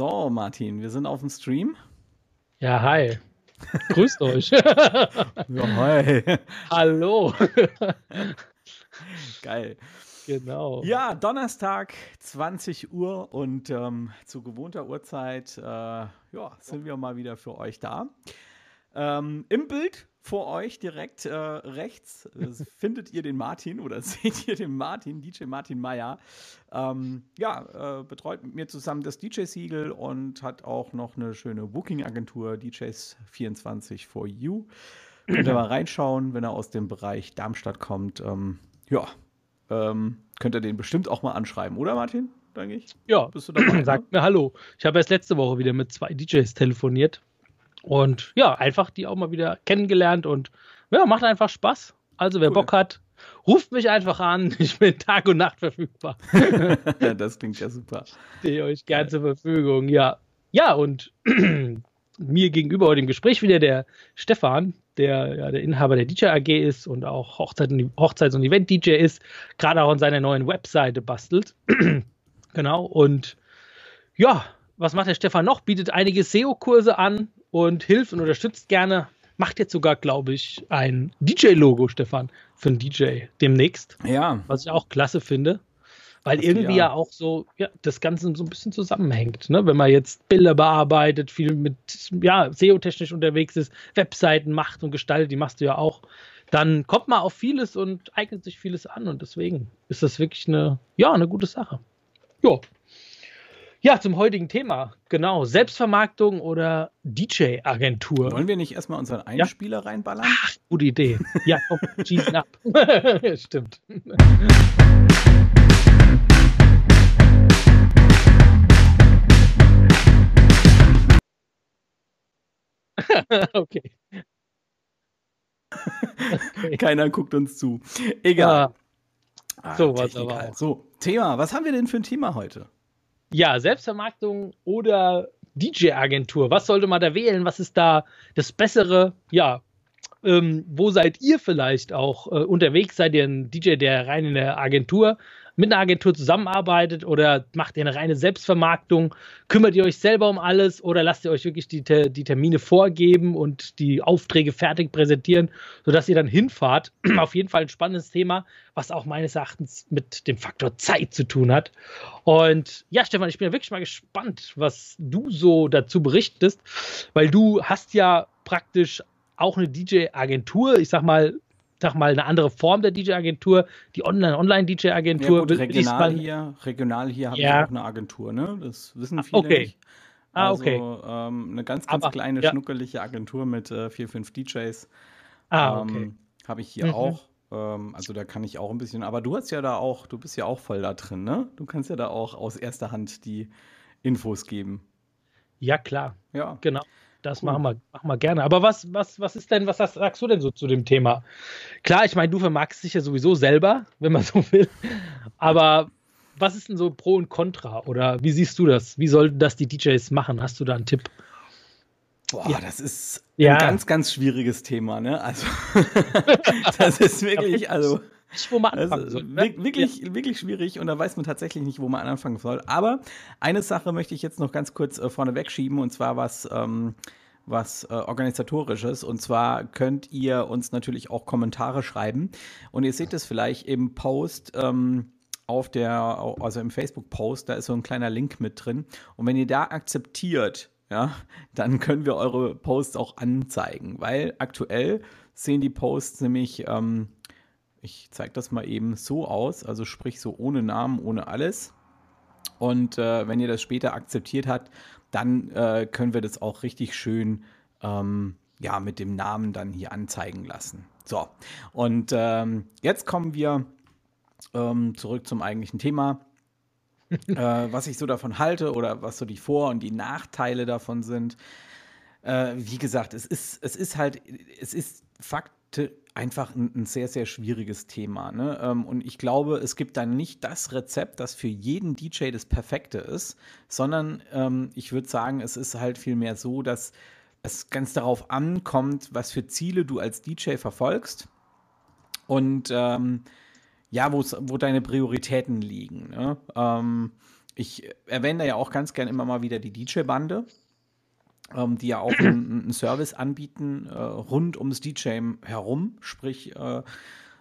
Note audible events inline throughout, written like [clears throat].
So, Martin, wir sind auf dem Stream. Ja, hi. Grüßt [laughs] euch. ja, hi. Hallo. [laughs] Geil. Genau. Ja, Donnerstag, 20 Uhr und ähm, zu gewohnter Uhrzeit äh, ja, sind wir mal wieder für euch da. Ähm, Im Bild vor euch direkt äh, rechts äh, findet ihr den Martin oder [laughs] seht ihr den Martin, DJ Martin Meyer. Ähm, ja, äh, betreut mit mir zusammen das DJ-Siegel und hat auch noch eine schöne Booking-Agentur, DJs24 for You. Könnt ihr mal reinschauen, wenn er aus dem Bereich Darmstadt kommt. Ähm, ja, ähm, könnt ihr den bestimmt auch mal anschreiben, oder Martin? Denke ich. Ja, bist du dabei? [clears throat] Sagt ne? mir Hallo. Ich habe erst letzte Woche wieder mit zwei DJs telefoniert. Und ja, einfach die auch mal wieder kennengelernt und ja, macht einfach Spaß. Also wer cool. Bock hat, ruft mich einfach an. [laughs] Ich bin Tag und Nacht verfügbar. ja, [laughs] das klingt ja super. Stehe euch gern zur Verfügung, ja. Ja, und [clears throat] mir gegenüber heute im Gespräch wieder der Stefan, der ja der Inhaber der DJ AG ist und auch Hochzeit Hochzeits- und Event-DJ ist, gerade auch an seiner neuen Webseite bastelt. [clears throat] genau, und ja, was macht der Stefan noch? Bietet einige SEO-Kurse an und hilft und unterstützt gerne. Macht jetzt sogar, glaube ich, ein DJ-Logo, Stefan, für einen DJ demnächst. Ja. Was ich auch klasse finde. Weil das irgendwie ja. ja. auch so, ja, das Ganze so ein bisschen zusammenhängt. Ne? Wenn man jetzt Bilder bearbeitet, viel mit, ja, SEO-technisch unterwegs ist, Webseiten macht und gestaltet, die machst du ja auch, dann kommt man auf vieles und eignet sich vieles an. Und deswegen ist das wirklich eine, ja, eine gute Sache. Ja. Ja, zum heutigen Thema. Genau. Selbstvermarktung oder DJ-Agentur. Wollen wir nicht erstmal unseren Einspieler ja? reinballern? Ach, gute Idee. Ja, komm, schießen ab. [laughs] Stimmt. [laughs] okay. okay. Keiner guckt uns zu. Egal. Ah, so was aber auch. So, Thema. Was haben wir denn für ein Thema heute? Ja, Selbstvermarktung oder DJ-Agentur. Was sollte man da wählen? Was ist da das Bessere? Ja, ähm, wo seid ihr vielleicht auch äh, unterwegs? Seid ihr ein DJ, der rein in der Agentur mit einer Agentur zusammenarbeitet oder macht ihr eine reine Selbstvermarktung? Kümmert ihr euch selber um alles oder lasst ihr euch wirklich die, die Termine vorgeben und die Aufträge fertig präsentieren, sodass ihr dann hinfahrt? [clears throat] Auf jeden Fall ein spannendes Thema, was auch meines Erachtens mit dem Faktor Zeit zu tun hat. Und ja, Stefan, ich bin ja wirklich mal gespannt, was du so dazu berichtest, weil du hast ja praktisch auch eine DJ-Agentur, ich sag mal, sag mal, eine andere Form der DJ-Agentur, die Online-DJ-Agentur. Ja, regional hier, regional hier habe ja. ich auch eine Agentur, ne? Das wissen ah, viele okay. nicht. Ah, okay. Also ähm, eine ganz, ganz Aber, kleine, ja. schnuckelige Agentur mit äh, vier, fünf DJs. Ah, okay. Ähm, habe ich hier mhm. auch. Ähm, also da kann ich auch ein bisschen, aber du hast ja da auch, du bist ja auch voll da drin, ne? Du kannst ja da auch aus erster Hand die Infos geben. Ja, klar. Ja. Genau. Das machen, wir, machen wir gerne. Aber was, was, was ist denn, was sagst du denn so zu dem Thema? Klar, ich meine, du vermagst dich ja sowieso selber, wenn man [laughs] so will. Aber was ist denn so Pro und Contra? Oder wie siehst du das? Wie sollten das die DJs machen? Hast du da einen Tipp? Boah, ja. das ist ja. ein ganz, ganz schwieriges Thema, ne? Also, [laughs] das ist wirklich, [laughs] also. Nicht, wo man anfangen soll. Ne? Wirklich, ja. wirklich schwierig und da weiß man tatsächlich nicht, wo man anfangen soll. Aber eine Sache möchte ich jetzt noch ganz kurz äh, vorne wegschieben und zwar was, ähm, was äh, organisatorisches. Und zwar könnt ihr uns natürlich auch Kommentare schreiben. Und ihr seht es vielleicht im Post. Ähm, auf der, also im Facebook-Post, da ist so ein kleiner Link mit drin. Und wenn ihr da akzeptiert, ja, dann können wir eure Posts auch anzeigen, weil aktuell sehen die Posts nämlich ähm, ich zeige das mal eben so aus, also sprich so ohne Namen, ohne alles. Und äh, wenn ihr das später akzeptiert habt, dann äh, können wir das auch richtig schön ähm, ja, mit dem Namen dann hier anzeigen lassen. So, und ähm, jetzt kommen wir ähm, zurück zum eigentlichen Thema. [laughs] äh, was ich so davon halte oder was so die Vor- und die Nachteile davon sind. Äh, wie gesagt, es ist, es ist halt, es ist Fakt, einfach ein, ein, sehr, sehr schwieriges Thema. Ne? Ähm, und ich glaube, es gibt dann nicht das Rezept, das für jeden DJ das Perfekte ist, sondern ähm, ich würde sagen, es ist halt vielmehr so, dass es ganz darauf ankommt, was für Ziele du als DJ verfolgst und ähm, ja, wo deine Prioritäten liegen. Ne? Ähm, ich erwähne da ja auch ganz gern immer mal wieder die DJ-Bande, ähm, die ja auch einen, einen Service anbieten äh, rund ums DJ herum. Sprich, äh,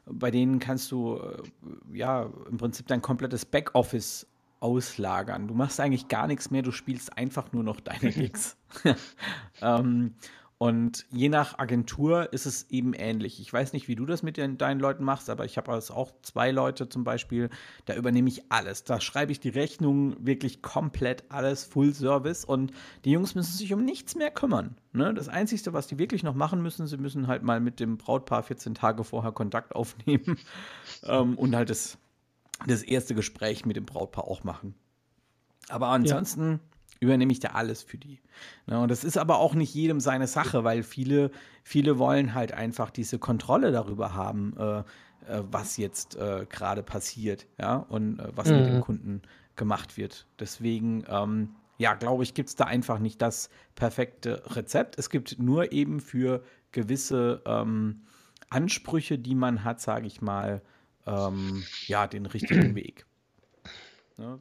bei denen kannst du äh, ja im Prinzip dein komplettes Backoffice auslagern. Du machst eigentlich gar nichts mehr, du spielst einfach nur noch deine [laughs] Gigs. [laughs] ähm, und je nach Agentur ist es eben ähnlich. Ich weiß nicht, wie du das mit den, deinen Leuten machst, aber ich habe also auch zwei Leute zum Beispiel, da übernehme ich alles. Da schreibe ich die Rechnung wirklich komplett alles, Full Service und die Jungs müssen sich um nichts mehr kümmern. Ne? Das Einzige, was die wirklich noch machen müssen, sie müssen halt mal mit dem Brautpaar 14 Tage vorher Kontakt aufnehmen [laughs] ähm, und halt das, das erste Gespräch mit dem Brautpaar auch machen. Aber ansonsten. Ja übernehme ich da alles für die. Ja, und das ist aber auch nicht jedem seine Sache, weil viele, viele wollen halt einfach diese Kontrolle darüber haben, äh, äh, was jetzt äh, gerade passiert, ja, und äh, was mhm. mit dem mhm. Kunden gemacht wird. Deswegen, ähm, ja, glaube ich, gibt es da einfach nicht das perfekte Rezept. Es gibt nur eben für gewisse ähm, Ansprüche, die man hat, sage ich mal, ähm, ja, den richtigen [clears throat] Weg. Ne?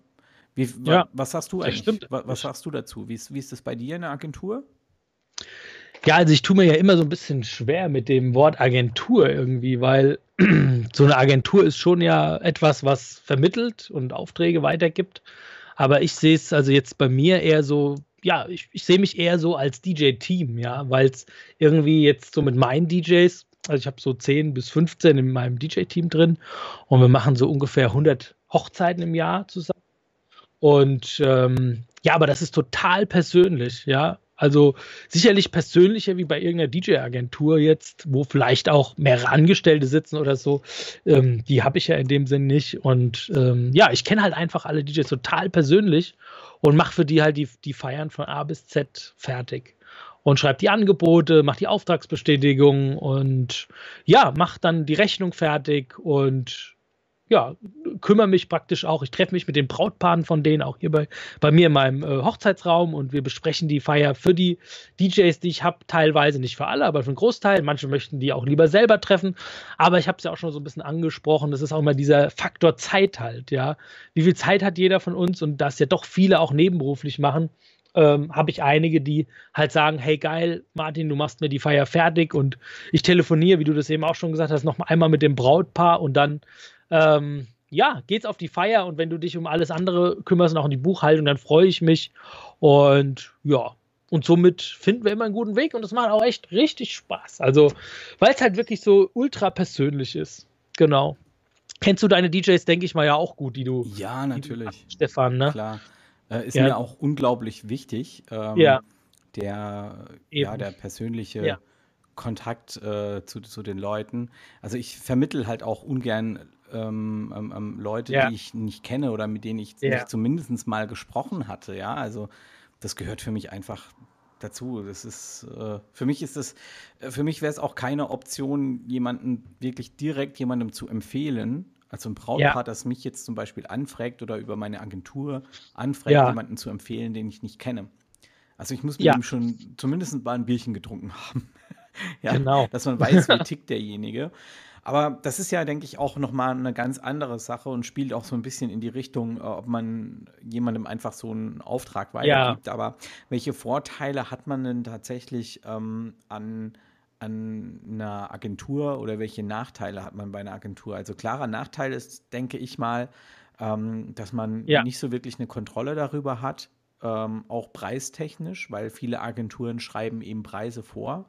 Wie, ja, was sagst du eigentlich? Stimmt. Was, was sagst du dazu? Wie ist, wie ist das bei dir in der Agentur? Ja, also ich tue mir ja immer so ein bisschen schwer mit dem Wort Agentur irgendwie, weil [clears throat] so eine Agentur ist schon ja etwas, was vermittelt und Aufträge weitergibt. Aber ich sehe es also jetzt bei mir eher so, ja, ich, ich sehe mich eher so als DJ-Team, ja, weil es irgendwie jetzt so mit meinen DJs, also ich habe so 10 bis 15 in meinem DJ-Team drin und wir machen so ungefähr 100 Hochzeiten im Jahr zusammen. Und ähm, ja, aber das ist total persönlich, ja. Also sicherlich persönlicher wie bei irgendeiner DJ-Agentur jetzt, wo vielleicht auch mehrere Angestellte sitzen oder so. Ähm, die habe ich ja in dem Sinn nicht. Und ähm, ja, ich kenne halt einfach alle DJs total persönlich und mache für die halt die, die Feiern von A bis Z fertig. Und schreibe die Angebote, mache die Auftragsbestätigung und ja, mache dann die Rechnung fertig und ja, kümmere mich praktisch auch. Ich treffe mich mit den Brautpaaren von denen auch hier bei, bei mir in meinem äh, Hochzeitsraum und wir besprechen die Feier für die DJs, die ich habe. Teilweise nicht für alle, aber für einen Großteil. Manche möchten die auch lieber selber treffen. Aber ich habe es ja auch schon so ein bisschen angesprochen. Das ist auch immer dieser Faktor Zeit halt, ja. Wie viel Zeit hat jeder von uns und das ja doch viele auch nebenberuflich machen. Ähm, habe ich einige, die halt sagen, hey geil, Martin, du machst mir die Feier fertig und ich telefoniere, wie du das eben auch schon gesagt hast, noch einmal mit dem Brautpaar und dann ähm, ja, geht's auf die Feier und wenn du dich um alles andere kümmerst und auch um die Buchhaltung, dann freue ich mich. Und ja, und somit finden wir immer einen guten Weg und es macht auch echt richtig Spaß. Also, weil es halt wirklich so ultra persönlich ist. Genau. Kennst du deine DJs, denke ich mal, ja auch gut, die du. Ja, natürlich. Hast, Stefan, ne? Klar. Äh, ist ja. mir auch unglaublich wichtig. Ähm, ja. Der, ja, der persönliche ja. Kontakt äh, zu, zu den Leuten. Also ich vermittel halt auch ungern ähm, ähm, ähm, Leute, ja. die ich nicht kenne oder mit denen ich ja. zumindest mal gesprochen hatte. Ja, also das gehört für mich einfach dazu. Das ist äh, für mich ist das äh, für mich wäre es auch keine Option, jemanden wirklich direkt jemandem zu empfehlen. Also ein Brautpaar, ja. das mich jetzt zum Beispiel anfragt oder über meine Agentur anfragt, ja. jemanden zu empfehlen, den ich nicht kenne. Also ich muss mit ja. ihm schon zumindest mal ein Bierchen getrunken [laughs] haben. ja, genau. Dass man weiß, wie [laughs] tickt derjenige. Aber das ist ja, denke ich, auch nochmal eine ganz andere Sache und spielt auch so ein bisschen in die Richtung, äh, ob man jemandem einfach so einen Auftrag weitergibt. Ja. Aber welche Vorteile hat man denn tatsächlich ähm, an, an einer Agentur oder welche Nachteile hat man bei einer Agentur? Also klarer Nachteil ist, denke ich mal, ähm, dass man ja. nicht so wirklich eine Kontrolle darüber hat, ähm, auch preistechnisch, weil viele Agenturen schreiben eben Preise vor.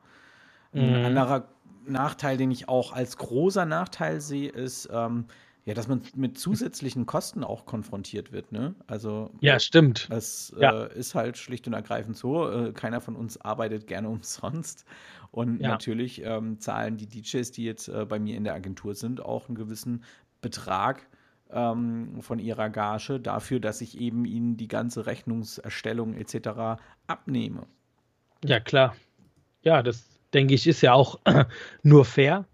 Mhm. Ein anderer Nachteil, den ich auch als großer Nachteil sehe, ist, ähm, ja, dass man mit zusätzlichen Kosten auch konfrontiert wird. Ne? Also ja, stimmt. Es ja. äh, ist halt schlicht und ergreifend so. Äh, keiner von uns arbeitet gerne umsonst. Und ja. natürlich ähm, zahlen die DJs, die jetzt äh, bei mir in der Agentur sind, auch einen gewissen Betrag ähm, von ihrer Gage dafür, dass ich eben ihnen die ganze Rechnungserstellung etc. abnehme. Ja, klar. Ja, das denke ich, ist ja auch [clears throat] nur fair.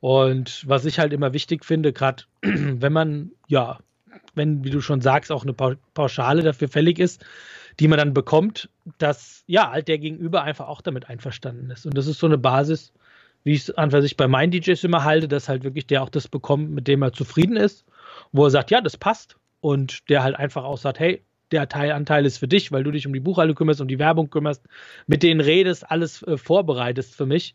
Und was ich halt immer wichtig finde, gerade [clears throat] wenn man, ja, wenn, wie du schon sagst, auch eine Pauschale dafür fällig ist, die man dann bekommt, dass ja halt der Gegenüber einfach auch damit einverstanden ist. Und das ist so eine Basis, wie ich es an sich bei meinen DJs immer halte, dass halt wirklich der auch das bekommt, mit dem er zufrieden ist, wo er sagt, ja, das passt. Und der halt einfach auch sagt, hey, der Teilanteil ist für dich, weil du dich um die Buchhaltung kümmerst, um die Werbung kümmerst, mit denen redest, alles äh, vorbereitest für mich.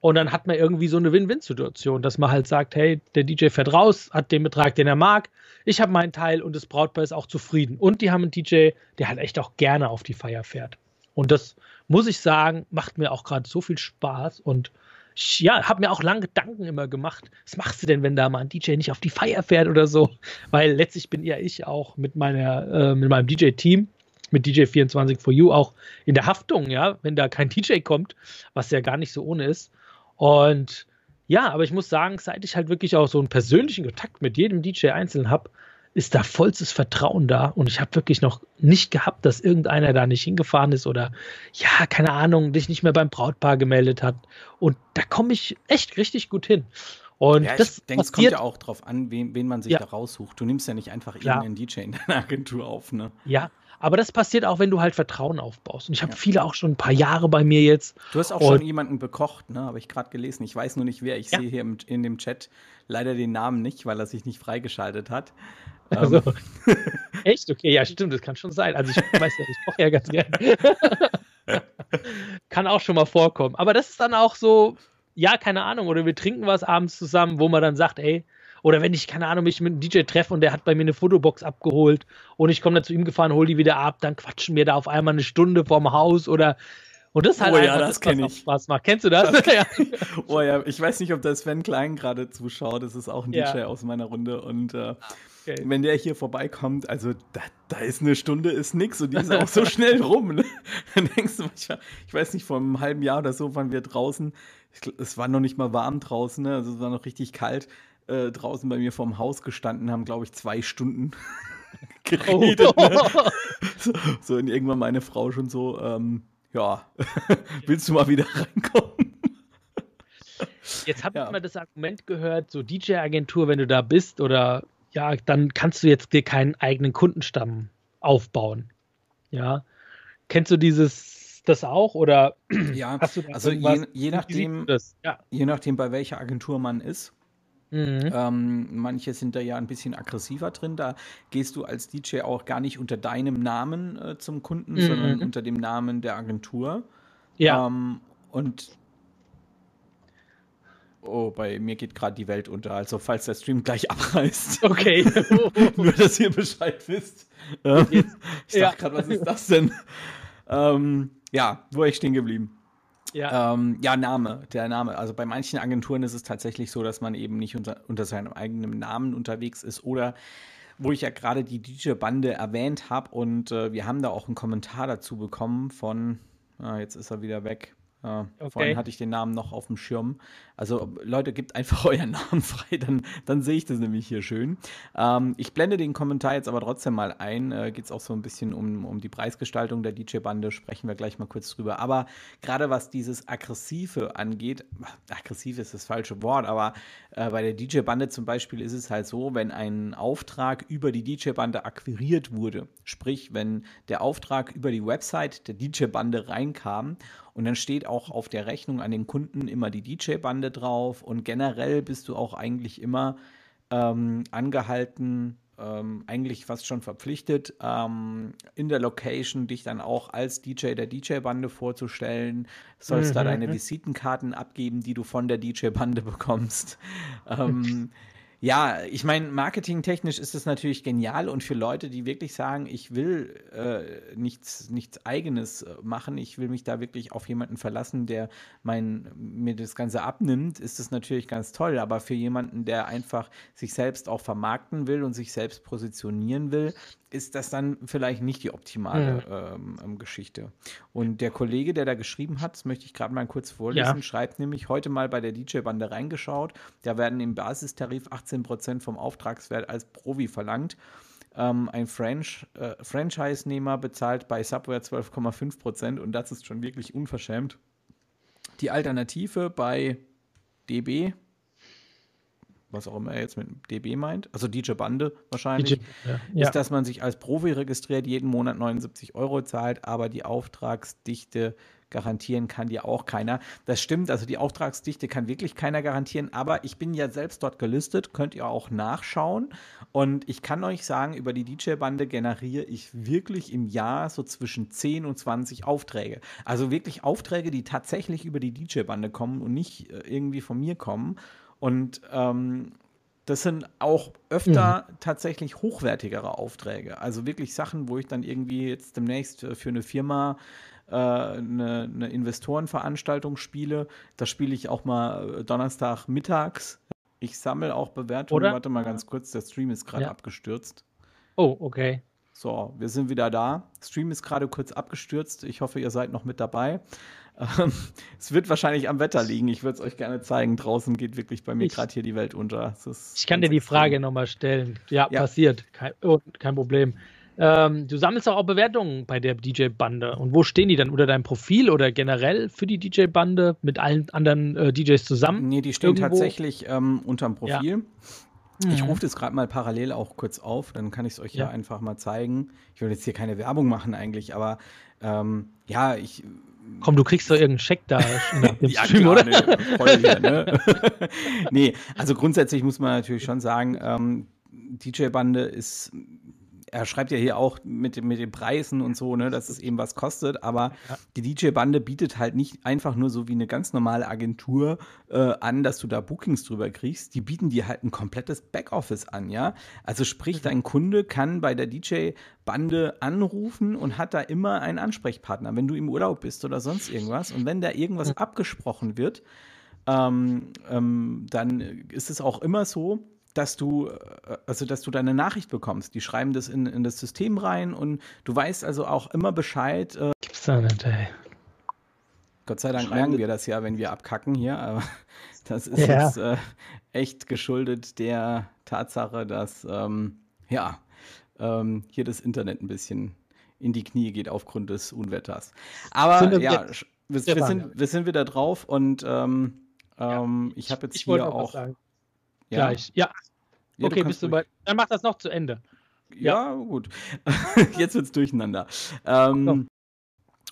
Und dann hat man irgendwie so eine Win-Win-Situation, dass man halt sagt, hey, der DJ fährt raus, hat den Betrag, den er mag, ich habe meinen Teil und das Brautpaar ist auch zufrieden. Und die haben einen DJ, der halt echt auch gerne auf die Feier fährt. Und das muss ich sagen, macht mir auch gerade so viel Spaß und ich, ja, habe mir auch lange Gedanken immer gemacht. Was machst du denn, wenn da mal ein DJ nicht auf die Feier fährt oder so? Weil letztlich bin ja ich auch mit meiner, äh, mit meinem DJ-Team, mit DJ 24 for You auch in der Haftung, ja, wenn da kein DJ kommt, was ja gar nicht so ohne ist. Und ja, aber ich muss sagen, seit ich halt wirklich auch so einen persönlichen Kontakt mit jedem DJ einzeln habe, ist da vollstes Vertrauen da. Und ich habe wirklich noch nicht gehabt, dass irgendeiner da nicht hingefahren ist oder ja, keine Ahnung, dich nicht mehr beim Brautpaar gemeldet hat. Und da komme ich echt richtig gut hin. Und ja, das ich denke, es kommt ja auch drauf an, wen, wen man sich ja. da raussucht. Du nimmst ja nicht einfach Klar. irgendeinen DJ in deiner Agentur auf, ne? Ja, aber das passiert auch, wenn du halt Vertrauen aufbaust. Und ich habe ja. viele auch schon ein paar Jahre bei mir jetzt. Du hast auch schon jemanden bekocht, ne? Habe ich gerade gelesen. Ich weiß nur nicht wer. Ich ja. sehe hier im, in dem Chat leider den Namen nicht, weil er sich nicht freigeschaltet hat. Also, ähm. [laughs] Echt? Okay, ja, stimmt, das kann schon sein. Also ich weiß ja, ich koche ja ganz gerne. [laughs] kann auch schon mal vorkommen. Aber das ist dann auch so, ja, keine Ahnung, oder wir trinken was abends zusammen, wo man dann sagt, ey, oder wenn ich, keine Ahnung, mich mit einem DJ treffe und der hat bei mir eine Fotobox abgeholt und ich komme dann zu ihm gefahren, hol die wieder ab, dann quatschen wir da auf einmal eine Stunde vorm Haus oder und das halt oh ja, das kenne ich. Spaß macht. Kennst du das? das [laughs] ja. oh ja, ich weiß nicht, ob der Sven Klein gerade zuschaut. Das ist auch ein ja. DJ aus meiner Runde. Und äh, okay. wenn der hier vorbeikommt, also da, da, ist eine Stunde, ist nix und die ist auch so [laughs] schnell rum. Ne? Dann denkst du manchmal, ich weiß nicht, vor einem halben Jahr oder so waren wir draußen. Es war noch nicht mal warm draußen, ne? also es war noch richtig kalt äh, draußen bei mir vorm Haus gestanden, haben, glaube ich, zwei Stunden [laughs] geredet. Oh. Ne? So, so, und irgendwann meine Frau schon so, ähm, ja, [laughs] willst du mal wieder reinkommen? Jetzt habe ich ja. mal das Argument gehört, so DJ-Agentur, wenn du da bist oder ja, dann kannst du jetzt dir keinen eigenen Kundenstamm aufbauen. Ja. Kennst du dieses das auch oder ja, [clears throat] also je, je nachdem, ja. je nachdem, bei welcher Agentur man ist, Mhm. Ähm, manche sind da ja ein bisschen aggressiver drin. Da gehst du als DJ auch gar nicht unter deinem Namen äh, zum Kunden, mhm. sondern unter dem Namen der Agentur. Ja. Ähm, und Oh, bei mir geht gerade die Welt unter. Also, falls der Stream gleich [laughs] abreißt. Okay. [laughs] [laughs] Nur, dass ihr Bescheid wisst. Ähm, ich dachte ja. gerade, was ist das denn? ähm, ja, wo ich stehen geblieben? Ja. Ähm, ja, Name, der Name. Also bei manchen Agenturen ist es tatsächlich so, dass man eben nicht unter, unter seinem eigenen Namen unterwegs ist oder wo ich ja gerade die DJ-Bande erwähnt habe und äh, wir haben da auch einen Kommentar dazu bekommen von, ah, jetzt ist er wieder weg, ja, okay. Vorhin hatte ich den Namen noch auf dem Schirm. Also Leute, gebt einfach [laughs] euren Namen frei, dann, dann sehe ich das nämlich hier schön. Ähm, ich blende den Kommentar jetzt aber trotzdem mal ein. Äh, Geht es auch so ein bisschen um, um die Preisgestaltung der DJ-Bande, sprechen wir gleich mal kurz drüber. Aber gerade was dieses Aggressive angeht, aggressiv ist das falsche Wort, aber äh, bei der DJ-Bande zum Beispiel ist es halt so, wenn ein Auftrag über die DJ-Bande akquiriert wurde, sprich, wenn der Auftrag über die Website der DJ-Bande reinkam und dann steht auch auf der Rechnung an den Kunden immer die DJ-Bande drauf. Und generell bist du auch eigentlich immer ähm, angehalten, ähm, eigentlich fast schon verpflichtet, ähm, in der Location dich dann auch als DJ der DJ-Bande vorzustellen. Sollst mhm. da deine Visitenkarten abgeben, die du von der DJ-Bande bekommst. [laughs] ja, ich meine, marketingtechnisch ist es natürlich genial und für Leute, die wirklich sagen, ich will äh, nichts, nichts Eigenes äh, machen, ich will mich da wirklich auf jemanden verlassen, der mein, mir das Ganze abnimmt, ist es natürlich ganz toll. Aber für jemanden, der einfach sich selbst auch vermarkten will und sich selbst positionieren will, ist das dann vielleicht nicht die optimale mhm. ähm, Geschichte. Und der Kollege, der da geschrieben hat, das möchte ich gerade mal kurz vorlesen, ja. schreibt nämlich heute mal bei der DJ-Bande reingeschaut. Da werden im Basistarif 18 Prozent vom Auftragswert als Provi verlangt. Ähm, ein Franch äh, Franchise-Nehmer bezahlt bei Subware 12,5 Prozent und das ist schon wirklich unverschämt. Die Alternative bei DB was auch immer er jetzt mit DB meint, also DJ Bande wahrscheinlich, DJ, ja. ist, dass man sich als Profi registriert, jeden Monat 79 Euro zahlt, aber die Auftragsdichte garantieren kann dir auch keiner. Das stimmt, also die Auftragsdichte kann wirklich keiner garantieren, aber ich bin ja selbst dort gelistet, könnt ihr auch nachschauen. Und ich kann euch sagen, über die DJ-Bande generiere ich wirklich im Jahr so zwischen 10 und 20 Aufträge. Also wirklich Aufträge, die tatsächlich über die DJ-Bande kommen und nicht äh, irgendwie von mir kommen. Und ähm, das sind auch öfter mhm. tatsächlich hochwertigere Aufträge. Also wirklich Sachen, wo ich dann irgendwie jetzt demnächst für eine Firma äh, eine, eine, Investorenveranstaltung spiele. Da spiele ich auch mal äh, Donnerstag mittags. Ich sammle auch Bewertungen. Oder? Warte mal ganz kurz, der Stream ist gerade ja. abgestürzt. Oh, okay. So, wir sind wieder da. Stream ist gerade kurz abgestürzt. Ich hoffe, ihr seid noch mit dabei. Ähm, es wird wahrscheinlich am Wetter liegen. Ich würde es euch gerne zeigen. Draußen geht wirklich bei mir gerade hier die Welt unter. ich kann dir die Frage nochmal stellen. Ja, ja, passiert. Kein, oh, kein Problem. Ähm, du sammelst auch Bewertungen bei der DJ-Bande. Und wo stehen die dann? Unter deinem Profil oder generell für die DJ-Bande mit allen anderen äh, DJs zusammen? Nee, die stehen Irgendwo? tatsächlich ähm, unterm Profil. Ja. Ich mhm. rufe das gerade mal parallel auch kurz auf, dann kann ich es euch ja. ja. einfach mal zeigen. Ich will jetzt hier keine Werbung machen eigentlich, aber ähm, ja, ich Komm, du kriegst doch irgendeinen Scheck da [laughs] nach dem ja, Stream, klar, oder? Ne, voll hier, ne? [laughs] nee, also grundsätzlich muss man natürlich schon sagen, ähm, DJ-Bande ist er schreibt ja hier auch mit, mit den Preisen und so, ne, dass es eben was kostet, aber ja. die DJ-Bande bietet halt nicht einfach nur so wie eine ganz normale Agentur äh, an, dass du da Bookings drüber kriegst. Die bieten dir halt ein komplettes Backoffice an, ja. Also sprich, mhm. dein Kunde kann bei der DJ-Bande anrufen und hat da immer einen Ansprechpartner, wenn du im Urlaub bist oder sonst irgendwas. Und wenn da irgendwas abgesprochen wird, ähm, ähm, dann ist es auch immer so, dass du, äh, also dass du deine Nachricht bekommst. Die schreiben das in, in das System rein und du weißt also auch immer Bescheid. Äh, Gibt's da nicht, ey. Gott sei Dank merken wir das ja, wenn wir abkacken hier, aber [laughs] das ist ja. jetzt äh, echt geschuldet der Tatsache, dass ähm, ja ähm, hier das Internet ein bisschen in die Knie geht aufgrund des Unwetters. Aber wir ja, wir, wir, sind, wir sind wieder drauf und ähm, ja. Ähm, ich habe jetzt ich hier auch ja. Gleich. Ja. ja okay, bist du bei. Dann mach das noch zu Ende. Ja, ja. gut. [laughs] Jetzt wird's durcheinander. Ähm,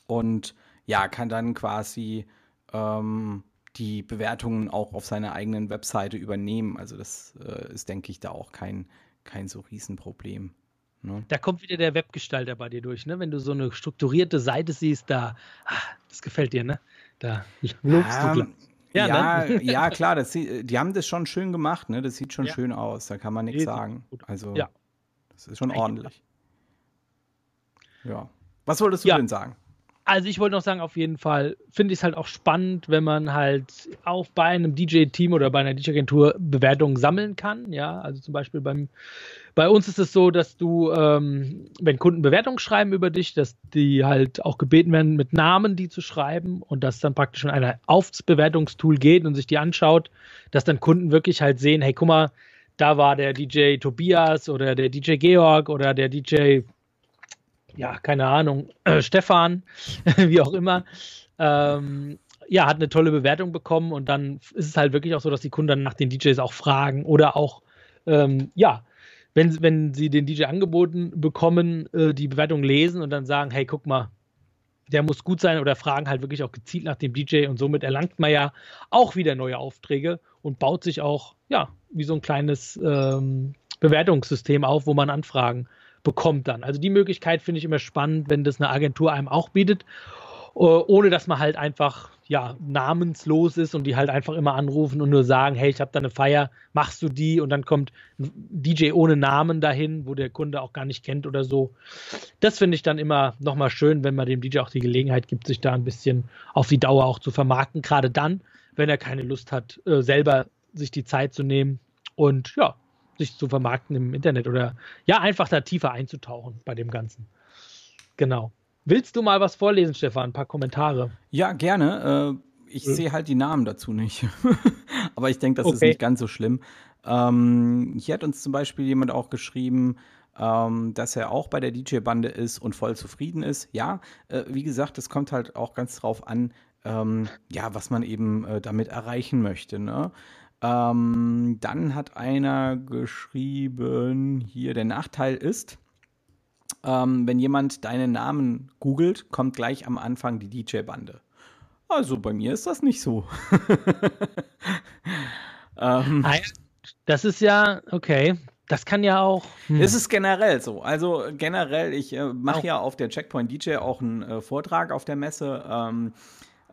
und ja, kann dann quasi ähm, die Bewertungen auch auf seiner eigenen Webseite übernehmen. Also das äh, ist, denke ich, da auch kein, kein so Riesenproblem. Ne? Da kommt wieder der Webgestalter bei dir durch, ne? Wenn du so eine strukturierte Seite siehst, da, ah, das gefällt dir, ne? Da lobst ähm, du. Ja, ja, ne? ja, [laughs] klar, das, die haben das schon schön gemacht, ne? Das sieht schon ja. schön aus, da kann man nichts sagen. Also, ja. das ist schon ordentlich. Ja. Was wolltest du denn sagen? Also ich wollte noch sagen, auf jeden Fall finde ich es halt auch spannend, wenn man halt auch bei einem DJ-Team oder bei einer DJ-Agentur Bewertungen sammeln kann. Ja, also zum Beispiel beim, bei uns ist es so, dass du, ähm, wenn Kunden Bewertungen schreiben über dich, dass die halt auch gebeten werden, mit Namen die zu schreiben und dass dann praktisch schon einer aufs Bewertungstool geht und sich die anschaut, dass dann Kunden wirklich halt sehen, hey, guck mal, da war der DJ Tobias oder der DJ Georg oder der DJ ja, keine Ahnung, äh, Stefan, [laughs] wie auch immer, ähm, ja, hat eine tolle Bewertung bekommen und dann ist es halt wirklich auch so, dass die Kunden dann nach den DJs auch fragen oder auch, ähm, ja, wenn, wenn sie den DJ angeboten bekommen, äh, die Bewertung lesen und dann sagen, hey, guck mal, der muss gut sein oder fragen halt wirklich auch gezielt nach dem DJ und somit erlangt man ja auch wieder neue Aufträge und baut sich auch, ja, wie so ein kleines ähm, Bewertungssystem auf, wo man Anfragen bekommt dann. Also die Möglichkeit finde ich immer spannend, wenn das eine Agentur einem auch bietet, äh, ohne dass man halt einfach ja namenslos ist und die halt einfach immer anrufen und nur sagen, hey, ich habe da eine Feier, machst du die? Und dann kommt ein DJ ohne Namen dahin, wo der Kunde auch gar nicht kennt oder so. Das finde ich dann immer nochmal schön, wenn man dem DJ auch die Gelegenheit gibt, sich da ein bisschen auf die Dauer auch zu vermarkten, gerade dann, wenn er keine Lust hat, äh, selber sich die Zeit zu nehmen. Und ja, sich zu vermarkten im Internet oder ja, einfach da tiefer einzutauchen bei dem Ganzen. Genau. Willst du mal was vorlesen, Stefan? Ein paar Kommentare. Ja, gerne. Äh, ich mhm. sehe halt die Namen dazu nicht. [laughs] Aber ich denke, das okay. ist nicht ganz so schlimm. Ähm, hier hat uns zum Beispiel jemand auch geschrieben, ähm, dass er auch bei der DJ-Bande ist und voll zufrieden ist. Ja, äh, wie gesagt, es kommt halt auch ganz drauf an, ähm, ja, was man eben äh, damit erreichen möchte. Ne? Ähm, dann hat einer geschrieben, hier der Nachteil ist, ähm, wenn jemand deinen Namen googelt, kommt gleich am Anfang die DJ-Bande. Also bei mir ist das nicht so. [laughs] ähm, ah das ist ja, okay. Das kann ja auch. Hm. Es ist generell so. Also generell, ich äh, mache ja auf der Checkpoint DJ auch einen äh, Vortrag auf der Messe. Ähm,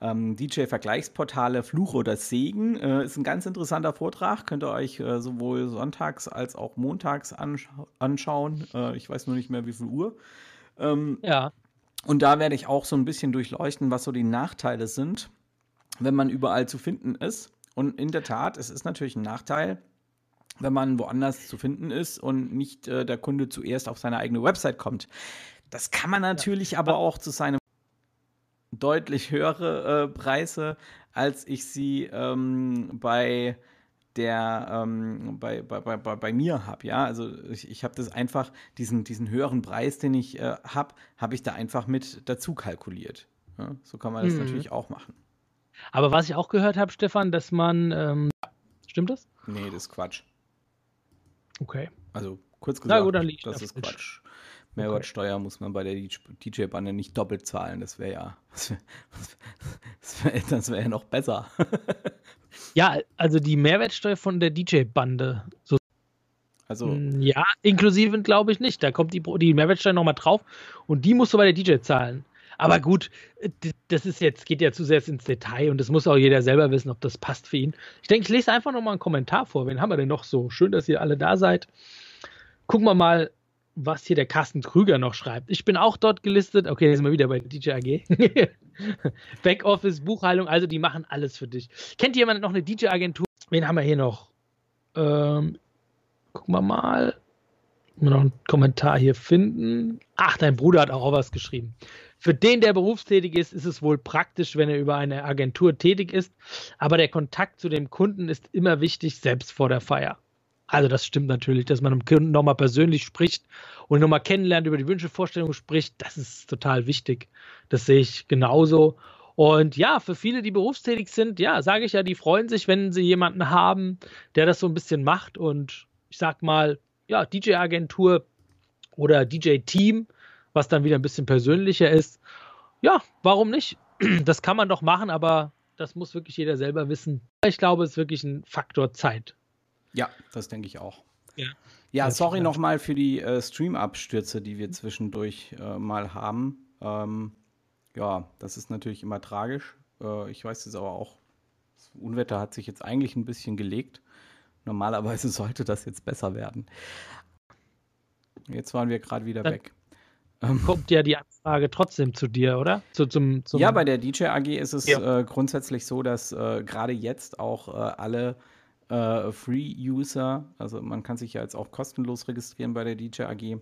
ähm, DJ-Vergleichsportale Fluch oder Segen. Äh, ist ein ganz interessanter Vortrag. Könnt ihr euch äh, sowohl sonntags als auch montags ansch anschauen. Äh, ich weiß nur nicht mehr, wie viel Uhr. Ähm, ja. Und da werde ich auch so ein bisschen durchleuchten, was so die Nachteile sind, wenn man überall zu finden ist. Und in der Tat, es ist natürlich ein Nachteil, wenn man woanders zu finden ist und nicht äh, der Kunde zuerst auf seine eigene Website kommt. Das kann man natürlich ja. aber auch zu seinem deutlich höhere äh, Preise, als ich sie ähm, bei der ähm, bei, bei, bei, bei mir habe. Ja, also ich, ich habe das einfach, diesen, diesen höheren Preis, den ich äh, habe, habe ich da einfach mit dazu kalkuliert. Ja, so kann man das mhm. natürlich auch machen. Aber was ich auch gehört habe, Stefan, dass man, ähm, stimmt das? Nee, das ist Quatsch. Okay. Also kurz gesagt, Na gut, dann das ist Quatsch. Mehrwertsteuer okay. muss man bei der DJ-Bande nicht doppelt zahlen. Das wäre ja, [laughs] das wäre wär ja noch besser. [laughs] ja, also die Mehrwertsteuer von der DJ-Bande. So also, hm, ja, inklusive glaube ich nicht. Da kommt die, die Mehrwertsteuer nochmal drauf und die musst du bei der DJ zahlen. Aber gut, das ist jetzt, geht ja zu sehr ins Detail und das muss auch jeder selber wissen, ob das passt für ihn. Ich denke, ich lese einfach nochmal einen Kommentar vor. Wen haben wir denn noch so? Schön, dass ihr alle da seid. Gucken wir mal, was hier der Carsten Krüger noch schreibt. Ich bin auch dort gelistet. Okay, jetzt sind wir wieder bei DJ AG. [laughs] Backoffice, Buchhaltung, also die machen alles für dich. Kennt jemand noch eine DJ-Agentur? Wen haben wir hier noch? Ähm, gucken wir mal. Noch einen Kommentar hier finden. Ach, dein Bruder hat auch was geschrieben. Für den, der berufstätig ist, ist es wohl praktisch, wenn er über eine Agentur tätig ist. Aber der Kontakt zu dem Kunden ist immer wichtig, selbst vor der Feier. Also das stimmt natürlich, dass man dem Kunden nochmal persönlich spricht und nochmal kennenlernt, über die Wünsche, Vorstellungen spricht. Das ist total wichtig. Das sehe ich genauso. Und ja, für viele, die berufstätig sind, ja, sage ich ja, die freuen sich, wenn sie jemanden haben, der das so ein bisschen macht. Und ich sag mal, ja, DJ-Agentur oder DJ-Team, was dann wieder ein bisschen persönlicher ist. Ja, warum nicht? Das kann man doch machen, aber das muss wirklich jeder selber wissen. Ich glaube, es ist wirklich ein Faktor Zeit. Ja, das denke ich auch. Ja, ja sorry nochmal für die äh, Stream-Abstürze, die wir zwischendurch äh, mal haben. Ähm, ja, das ist natürlich immer tragisch. Äh, ich weiß es aber auch, das Unwetter hat sich jetzt eigentlich ein bisschen gelegt. Normalerweise [laughs] sollte das jetzt besser werden. Jetzt waren wir gerade wieder Dann weg. Ähm, kommt ja die Anfrage trotzdem zu dir, oder? Zu, zum, zum ja, bei der DJ AG ist es ja. äh, grundsätzlich so, dass äh, gerade jetzt auch äh, alle äh, Free-User, also man kann sich ja jetzt auch kostenlos registrieren bei der DJ AG,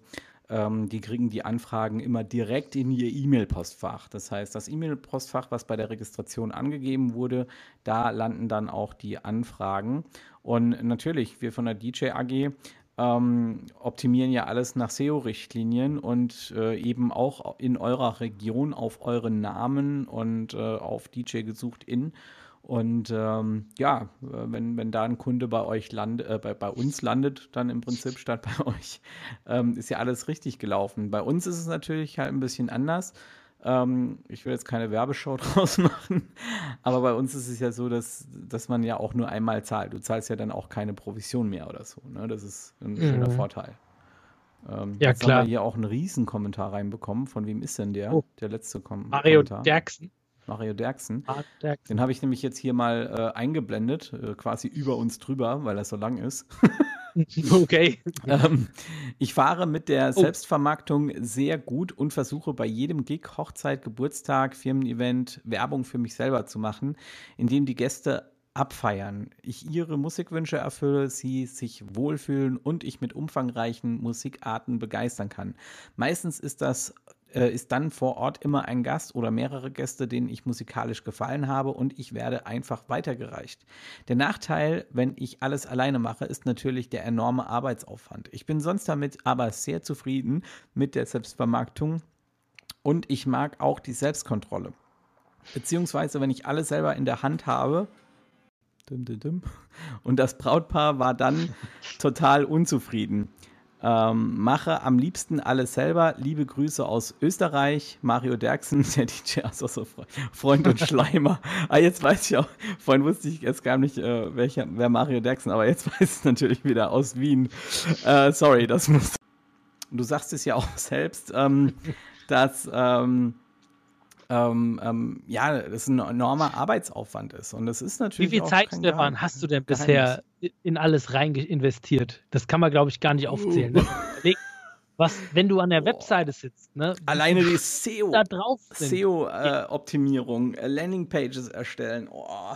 ähm, die kriegen die Anfragen immer direkt in ihr E-Mail-Postfach. Das heißt, das E-Mail-Postfach, was bei der Registration angegeben wurde, da landen dann auch die Anfragen. Und natürlich, wir von der DJ AG ähm, optimieren ja alles nach SEO-Richtlinien und äh, eben auch in eurer Region auf euren Namen und äh, auf DJ gesucht in. Und ähm, ja, wenn, wenn da ein Kunde bei euch landet, äh, bei, bei uns landet, dann im Prinzip statt bei [laughs] euch, ähm, ist ja alles richtig gelaufen. Bei uns ist es natürlich halt ein bisschen anders. Ähm, ich will jetzt keine Werbeshow [laughs] draus machen, aber bei uns ist es ja so, dass, dass man ja auch nur einmal zahlt. Du zahlst ja dann auch keine Provision mehr oder so. Ne? Das ist ein mhm. schöner Vorteil. Ähm, ja, klar. haben wir hier auch einen Riesenkommentar reinbekommen. Von wem ist denn der? Oh. Der letzte Kom Mario Kommentar. Mario Derksen. Mario Derksen. Den habe ich nämlich jetzt hier mal äh, eingeblendet, äh, quasi über uns drüber, weil er so lang ist. [laughs] okay. [laughs] ähm, ich fahre mit der oh. Selbstvermarktung sehr gut und versuche bei jedem Gig, Hochzeit, Geburtstag, Firmen-Event Werbung für mich selber zu machen, indem die Gäste abfeiern. Ich ihre Musikwünsche erfülle, sie sich wohlfühlen und ich mit umfangreichen Musikarten begeistern kann. Meistens ist das äh, ist dann vor Ort immer ein Gast oder mehrere Gäste, denen ich musikalisch gefallen habe und ich werde einfach weitergereicht. Der Nachteil, wenn ich alles alleine mache, ist natürlich der enorme Arbeitsaufwand. Ich bin sonst damit aber sehr zufrieden mit der Selbstvermarktung und ich mag auch die Selbstkontrolle. Beziehungsweise, wenn ich alles selber in der Hand habe, und das Brautpaar war dann [laughs] total unzufrieden. Ähm, mache am liebsten alles selber. Liebe Grüße aus Österreich. Mario Derksen, [laughs] der DJ, also so Freund und Schleimer. [laughs] ah, jetzt weiß ich auch, vorhin wusste ich jetzt gar nicht, äh, welcher, wer Mario Derksen, aber jetzt [laughs] weiß ich es natürlich wieder aus Wien. Äh, sorry, das muss. Du sagst es ja auch selbst, ähm, dass. Ähm, ähm, ähm, ja, das ein enormer Arbeitsaufwand ist. Und das ist natürlich. Wie viel Zeit, Stefan, hast du denn bisher in alles rein investiert? Das kann man, glaube ich, gar nicht aufzählen. Ne? [laughs] was, wenn du an der Webseite sitzt, ne? Alleine die SEO, da drauf SEO-Optimierung, äh, Landingpages erstellen. Oh,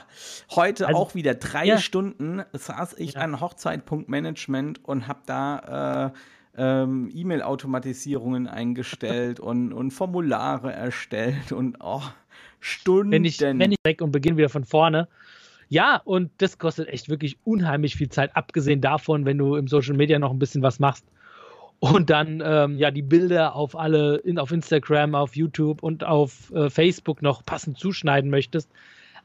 heute also, auch wieder drei ja. Stunden saß ich ja. an Hochzeit.management und habe da äh, ähm, E-Mail-Automatisierungen eingestellt und, und Formulare erstellt und oh, Stunden. Wenn ich, wenn ich weg und beginne wieder von vorne. Ja, und das kostet echt wirklich unheimlich viel Zeit, abgesehen davon, wenn du im Social Media noch ein bisschen was machst und dann ähm, ja die Bilder auf alle in, auf Instagram, auf YouTube und auf äh, Facebook noch passend zuschneiden möchtest.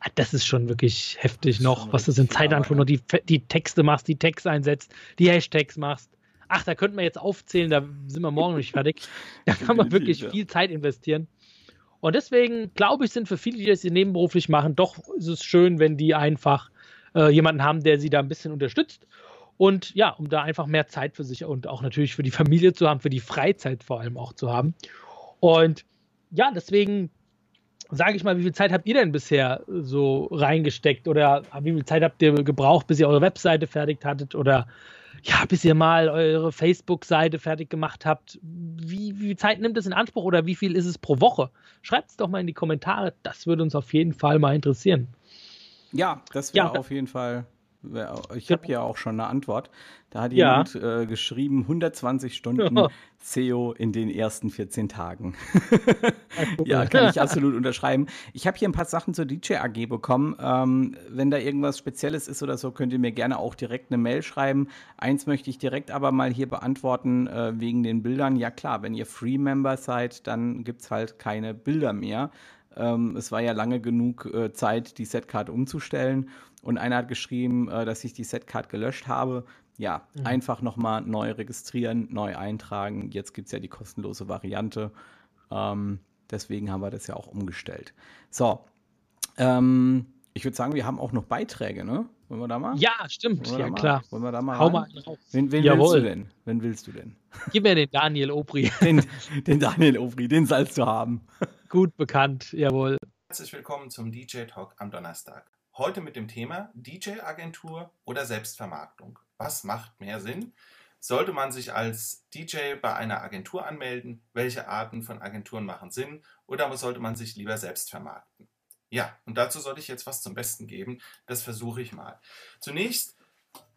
Ah, das ist schon wirklich heftig noch, was du in Zeitanspruch noch die, die Texte machst, die Texte einsetzt, die Hashtags machst ach, da könnten wir jetzt aufzählen, da sind wir morgen nicht fertig. [laughs] Da kann man wirklich viel Zeit investieren. Und deswegen glaube ich, sind für viele, die das nebenberuflich machen, doch ist es schön, wenn die einfach äh, jemanden haben, der sie da ein bisschen unterstützt. Und ja, um da einfach mehr Zeit für sich und auch natürlich für die Familie zu haben, für die Freizeit vor allem auch zu haben. Und ja, deswegen sage ich mal, wie viel Zeit habt ihr denn bisher so reingesteckt oder wie viel Zeit habt ihr gebraucht, bis ihr eure Webseite fertig hattet oder ja, bis ihr mal eure Facebook-Seite fertig gemacht habt. Wie, wie viel Zeit nimmt es in Anspruch oder wie viel ist es pro Woche? Schreibt es doch mal in die Kommentare. Das würde uns auf jeden Fall mal interessieren. Ja, das wäre ja. auf jeden Fall ich habe ja auch schon eine Antwort. Da hat jemand ja. äh, geschrieben, 120 Stunden [laughs] ja. SEO in den ersten 14 Tagen. [laughs] ja, kann ich [laughs] absolut unterschreiben. Ich habe hier ein paar Sachen zur DJ AG bekommen. Ähm, wenn da irgendwas Spezielles ist oder so, könnt ihr mir gerne auch direkt eine Mail schreiben. Eins möchte ich direkt aber mal hier beantworten äh, wegen den Bildern. Ja klar, wenn ihr Free-Member seid, dann gibt es halt keine Bilder mehr. Ähm, es war ja lange genug äh, Zeit, die Setcard umzustellen. Und einer hat geschrieben, äh, dass ich die Setcard gelöscht habe. Ja, mhm. einfach nochmal neu registrieren, neu eintragen. Jetzt gibt es ja die kostenlose Variante. Ähm, deswegen haben wir das ja auch umgestellt. So, ähm, ich würde sagen, wir haben auch noch Beiträge, ne? Wollen wir da mal? Ja, stimmt. Ja, mal, klar. Wollen wir da mal Hau mal. Wen, wen willst du denn? Wen willst du denn? Gib mir den Daniel Obri. [laughs] Den, den Daniel Obri, den sollst du haben. Gut bekannt, jawohl. Herzlich willkommen zum DJ Talk am Donnerstag. Heute mit dem Thema DJ-Agentur oder Selbstvermarktung. Was macht mehr Sinn? Sollte man sich als DJ bei einer Agentur anmelden? Welche Arten von Agenturen machen Sinn? Oder sollte man sich lieber selbst vermarkten? Ja, und dazu sollte ich jetzt was zum Besten geben. Das versuche ich mal. Zunächst,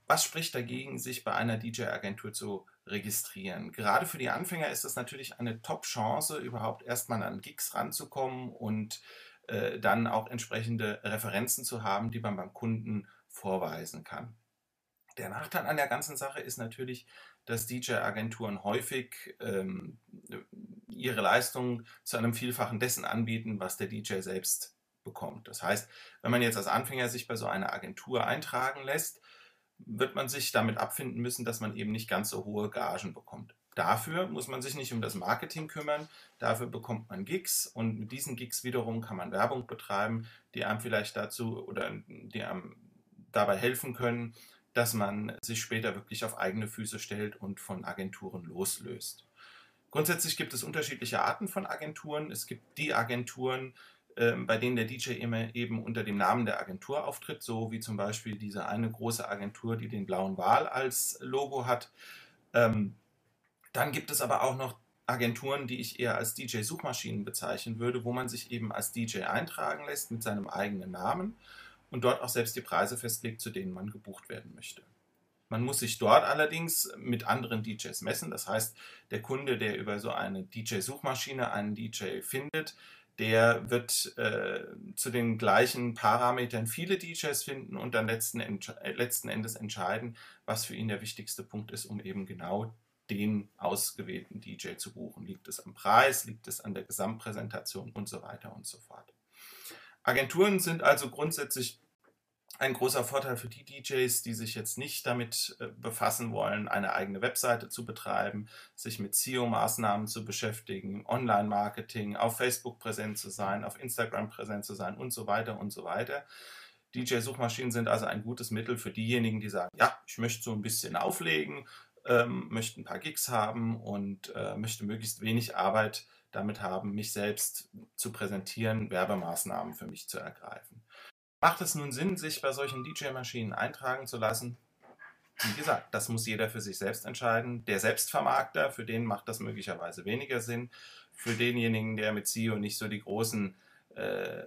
was spricht dagegen, sich bei einer DJ-Agentur zu registrieren? Gerade für die Anfänger ist das natürlich eine Top-Chance, überhaupt erstmal an Gigs ranzukommen und äh, dann auch entsprechende Referenzen zu haben, die man beim Kunden vorweisen kann. Der Nachteil an der ganzen Sache ist natürlich, dass DJ-Agenturen häufig ähm, ihre Leistungen zu einem Vielfachen dessen anbieten, was der DJ selbst bekommt. Das heißt, wenn man jetzt als Anfänger sich bei so einer Agentur eintragen lässt, wird man sich damit abfinden müssen, dass man eben nicht ganz so hohe Gagen bekommt. Dafür muss man sich nicht um das Marketing kümmern, dafür bekommt man Gigs und mit diesen Gigs wiederum kann man Werbung betreiben, die einem vielleicht dazu oder die einem dabei helfen können, dass man sich später wirklich auf eigene Füße stellt und von Agenturen loslöst. Grundsätzlich gibt es unterschiedliche Arten von Agenturen. Es gibt die Agenturen, ähm, bei denen der DJ immer eben unter dem Namen der Agentur auftritt, so wie zum Beispiel diese eine große Agentur, die den blauen Wal als Logo hat. Ähm, dann gibt es aber auch noch Agenturen, die ich eher als DJ-Suchmaschinen bezeichnen würde, wo man sich eben als DJ eintragen lässt mit seinem eigenen Namen und dort auch selbst die Preise festlegt, zu denen man gebucht werden möchte. Man muss sich dort allerdings mit anderen DJs messen. Das heißt, der Kunde, der über so eine DJ-Suchmaschine einen DJ findet, der wird äh, zu den gleichen Parametern viele DJs finden und dann letzten, äh, letzten Endes entscheiden, was für ihn der wichtigste Punkt ist, um eben genau den ausgewählten DJ zu buchen. Liegt es am Preis, liegt es an der Gesamtpräsentation und so weiter und so fort. Agenturen sind also grundsätzlich ein großer Vorteil für die DJs, die sich jetzt nicht damit äh, befassen wollen, eine eigene Webseite zu betreiben, sich mit SEO-Maßnahmen zu beschäftigen, Online-Marketing, auf Facebook präsent zu sein, auf Instagram präsent zu sein und so weiter und so weiter. DJ-Suchmaschinen sind also ein gutes Mittel für diejenigen, die sagen, ja, ich möchte so ein bisschen auflegen, ähm, möchte ein paar Gigs haben und äh, möchte möglichst wenig Arbeit damit haben, mich selbst zu präsentieren, Werbemaßnahmen für mich zu ergreifen. Macht es nun Sinn, sich bei solchen DJ-Maschinen eintragen zu lassen? Wie gesagt, das muss jeder für sich selbst entscheiden. Der Selbstvermarkter, für den macht das möglicherweise weniger Sinn. Für denjenigen, der mit CEO nicht so die großen, äh,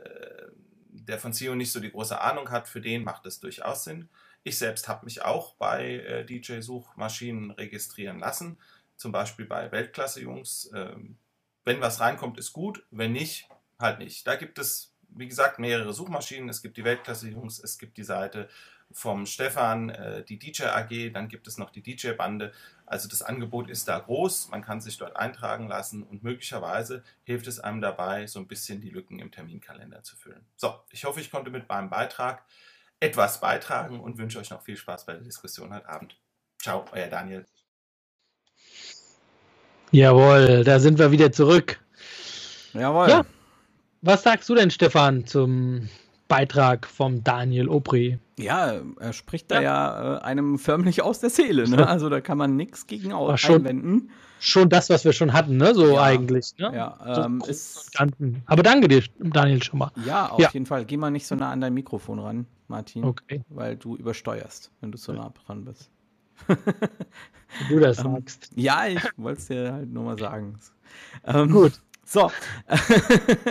der von CEO nicht so die große Ahnung hat, für den macht es durchaus Sinn. Ich selbst habe mich auch bei äh, DJ-Suchmaschinen registrieren lassen, zum Beispiel bei Weltklasse-Jungs. Ähm, wenn was reinkommt, ist gut, wenn nicht, halt nicht. Da gibt es wie gesagt, mehrere Suchmaschinen. Es gibt die Weltklasse-Jungs, es gibt die Seite vom Stefan, äh, die DJ AG, dann gibt es noch die DJ-Bande. Also das Angebot ist da groß, man kann sich dort eintragen lassen und möglicherweise hilft es einem dabei, so ein bisschen die Lücken im Terminkalender zu füllen. So, ich hoffe, ich konnte mit meinem Beitrag etwas beitragen und wünsche euch noch viel Spaß bei der Diskussion heute Abend. Ciao, euer Daniel. Jawohl, da sind wir wieder zurück. Jawohl. Ja. Was sagst du denn, Stefan, zum Beitrag vom Daniel Opri? Ja, er spricht da ja, äh, einem förmlich aus der Seele. Ne? Also da kann man nichts gegen War schon- einwenden. Schon das, was wir schon hatten, ne? So Ja. eigentlich. Ne? Ja, So ähm, ist. Aber danke dir, Daniel, schon mal. ja, auf Ja. jeden Fall. Geh mal nicht so nah an dein Mikrofon ran, Martin, Okay, weil du übersteuerst, wenn du so nah dran bist. du das [laughs] Ähm, sagst. Ja, ich wollte es dir halt nur mal sagen. [laughs] Ähm, Gut. So. [laughs]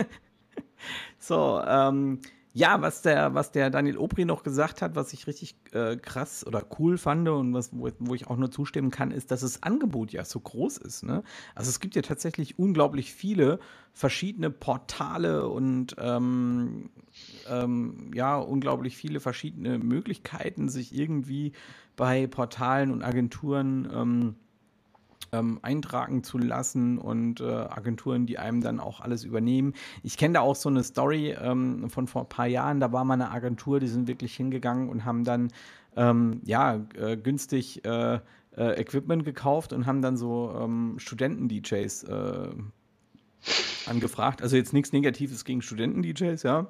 so, ähm, ja, was der, was der Daniel Opri noch gesagt hat, was ich richtig äh, krass oder cool fand und was, wo, wo ich auch nur zustimmen kann, ist, dass das Angebot ja so groß ist. Ne? Also es gibt ja tatsächlich unglaublich viele verschiedene Portale und ähm, ähm, ja, unglaublich viele verschiedene Möglichkeiten, sich irgendwie bei Portalen und Agenturen ähm, ähm, eintragen zu lassen und äh, Agenturen, die einem dann auch alles übernehmen. Ich kenne da auch so eine Story ähm, von vor ein paar Jahren, da war mal eine Agentur, die sind wirklich hingegangen und haben dann ähm, ja äh, günstig äh, äh, Equipment gekauft und haben dann so ähm, Studenten-DJs äh, angefragt. Also jetzt nichts Negatives gegen Studenten-DJs, ja.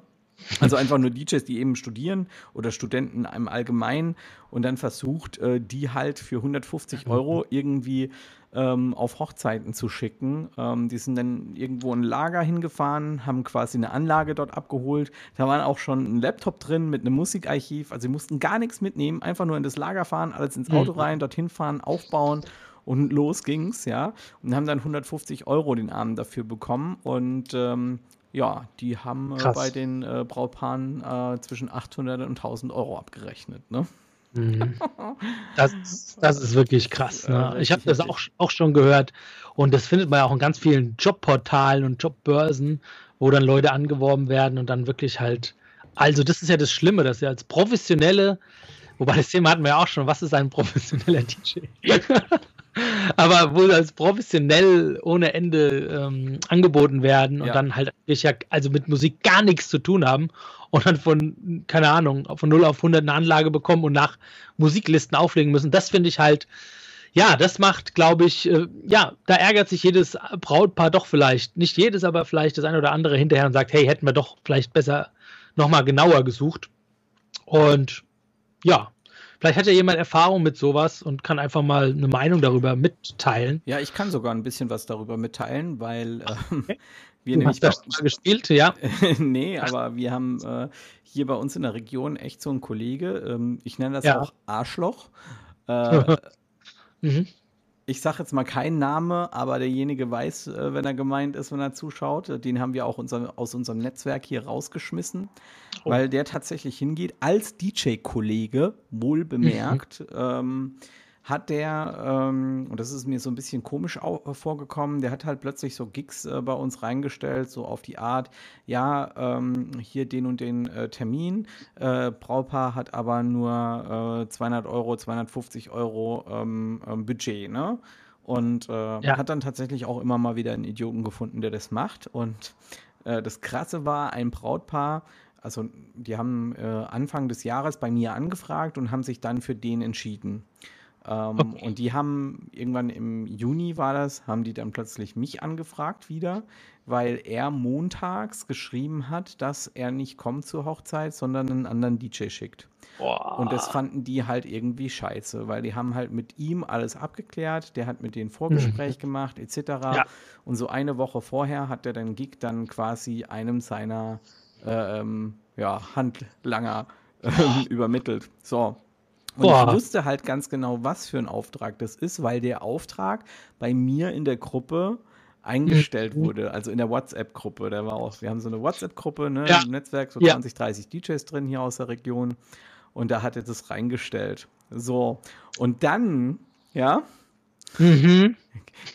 Also einfach nur DJs, die eben studieren oder Studenten im Allgemeinen und dann versucht, äh, die halt für 150 Euro irgendwie ähm, auf Hochzeiten zu schicken. Ähm, die sind dann irgendwo in ein Lager hingefahren, haben quasi eine Anlage dort abgeholt. Da war auch schon ein Laptop drin mit einem Musikarchiv. Also sie mussten gar nichts mitnehmen, einfach nur in das Lager fahren, alles ins Auto Mhm. rein, dorthin fahren, aufbauen und los ging's, ja. Und haben dann 150 Euro den Abend dafür bekommen und ähm, ja, die haben äh, bei den äh, Brautpaaren äh, zwischen 800 und 1000 Euro abgerechnet, ne? Mhm. [laughs] Das, das ist wirklich krass. Ne? Ich habe das auch, auch schon gehört und das findet man ja auch in ganz vielen Jobportalen und Jobbörsen, wo dann Leute angeworben werden und dann wirklich halt. Also, das ist ja das Schlimme, dass ja als professionelle, wobei das Thema hatten wir ja auch schon, was ist ein professioneller DJ? [laughs] Aber wo als professionell ohne Ende ähm, angeboten werden und Ja. dann halt ja, also mit Musik gar nichts zu tun haben und dann von, keine Ahnung, von 0 auf 100 eine Anlage bekommen und nach Musiklisten auflegen müssen. Das finde ich halt, ja, das macht, glaube ich, äh, ja, da ärgert sich jedes Brautpaar doch vielleicht, nicht jedes, aber vielleicht das eine oder andere hinterher und sagt, hey, hätten wir doch vielleicht besser nochmal genauer gesucht. Und ja, vielleicht hat ja jemand Erfahrung mit sowas und kann einfach mal eine Meinung darüber mitteilen. Ja, ich kann sogar ein bisschen was darüber mitteilen, weil ähm, [laughs] wir Du nämlich hast das schon mal gespielt, ja. [laughs] nee, aber wir haben äh, hier bei uns in der Region echt so einen Kollege, ähm, ich nenne das Ja. auch Arschloch. Äh, [laughs] Mhm. Ich sage jetzt mal keinen Name, aber derjenige weiß, äh, wenn er gemeint ist, wenn er zuschaut. Äh, Den haben wir auch unser, aus unserem Netzwerk hier rausgeschmissen, Oh. weil der tatsächlich hingeht als DJ-Kollege, wohl bemerkt. Ähm, hat der, ähm, und das ist mir so ein bisschen komisch äh, vorgekommen, der hat halt plötzlich so Gigs äh, bei uns reingestellt, so auf die Art, ja, ähm, hier den und den äh, Termin, äh, Brautpaar hat aber nur äh, 200 Euro, 250 Euro ähm, ähm, Budget, ne? Und äh, Ja. hat dann tatsächlich auch immer mal wieder einen Idioten gefunden, der das macht. Und äh, das Krasse war, ein Brautpaar also die haben äh, Anfang des Jahres bei mir angefragt und haben sich dann für den entschieden. Ähm, okay. Und die haben irgendwann im Juni war das, haben die dann plötzlich mich angefragt wieder, weil er montags geschrieben hat, dass er nicht kommt zur Hochzeit, sondern einen anderen DJ schickt. Boah. Und das fanden die halt irgendwie scheiße, weil die haben halt mit ihm alles abgeklärt, der hat mit denen Vorgespräch mhm. gemacht, etc. Ja. Und so eine Woche vorher hat er den Gig dann quasi einem seiner äh, ähm, ja, Handlanger äh, [laughs] übermittelt. So. Und Boah. ich wusste halt ganz genau, was für ein Auftrag das ist, weil der Auftrag bei mir in der Gruppe eingestellt mhm. wurde, also in der WhatsApp-Gruppe. Da war auch, wir haben so eine WhatsApp-Gruppe, ne, ja. im Netzwerk, so ja. 20, 30 DJs drin hier aus der Region. Und da hat er das reingestellt. So. Und dann, ja, mhm.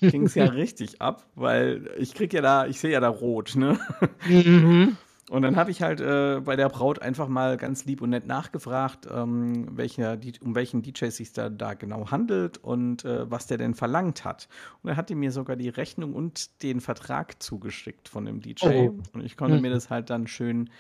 ging es ja richtig ab, weil ich krieg ja da, ich sehe ja da rot, ne? Mhm. Und dann habe ich halt äh, bei der Braut einfach mal ganz lieb und nett nachgefragt, ähm, welcher, um welchen DJ es sich da, da genau handelt und äh, was der denn verlangt hat. Und er hat mir sogar die Rechnung und den Vertrag zugeschickt von dem DJ. Oh. Und ich konnte mhm. mir das halt dann schön,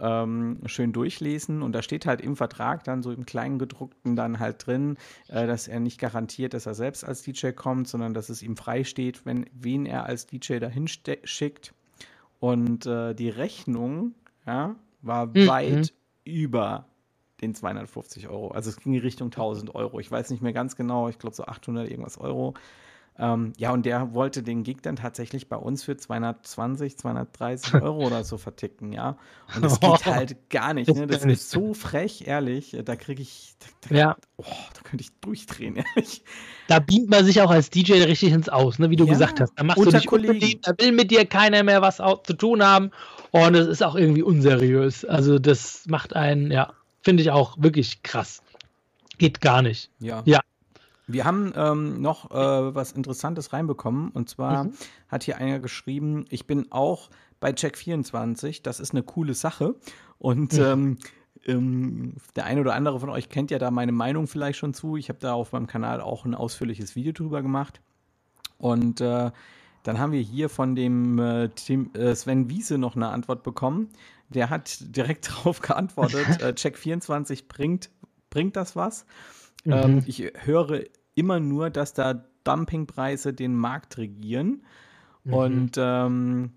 ähm, schön durchlesen. Und da steht halt im Vertrag dann so im kleinen gedruckten dann halt drin, äh, dass er nicht garantiert, dass er selbst als DJ kommt, sondern dass es ihm frei steht, wenn, wen er als DJ dahin schickt. Und äh, die Rechnung ja, war mhm. weit über den 250 Euro. Also es ging in Richtung 1000 Euro. Ich weiß nicht mehr ganz genau, ich glaube so 800 irgendwas Euro. Ähm, ja, und der wollte den Gig dann tatsächlich bei uns für 220, 230 [laughs] Euro oder so verticken, ja. Und das geht [laughs] halt gar nicht, ne? Das ist so frech, ehrlich. Da kriege ich, da, da, ja. oh, da [laughs] könnte ich durchdrehen, ehrlich. Da beamt man sich auch als DJ richtig ins Aus, ne? wie du ja, gesagt hast. Da machst du dich da will mit dir keiner mehr was zu tun haben. Und es ist auch irgendwie unseriös. Also das macht einen, ja, finde ich auch wirklich krass. Geht gar nicht. Ja. Ja. Wir haben ähm, noch äh, was Interessantes reinbekommen. Und zwar mhm. hat hier einer geschrieben, ich bin auch bei Check24. Das ist eine coole Sache. Und mhm. ähm, ähm, der eine oder andere von euch kennt ja da meine Meinung vielleicht schon zu. Ich habe da auf meinem Kanal auch ein ausführliches Video drüber gemacht. Und äh, dann haben wir hier von dem äh, Tim, äh, Sven Wiese noch eine Antwort bekommen. Der hat direkt [laughs] darauf geantwortet, äh, [laughs] Check24 bringt, bringt das was. Mhm. Ähm, ich höre immer nur, dass da Dumpingpreise den Markt regieren. Mhm. Und ähm,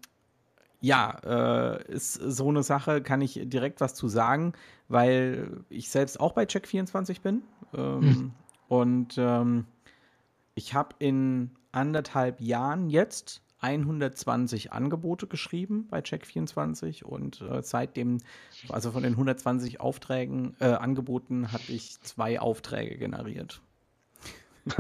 ja, äh, ist so eine Sache, kann ich direkt was zu sagen, weil ich selbst auch bei Check24 bin. Ähm, mhm. Und ähm, ich habe in anderthalb Jahren jetzt 120 Angebote geschrieben bei Check24 und äh, seitdem, also von den 120 Aufträgen, äh, Angeboten, hatte ich zwei Aufträge generiert. [laughs]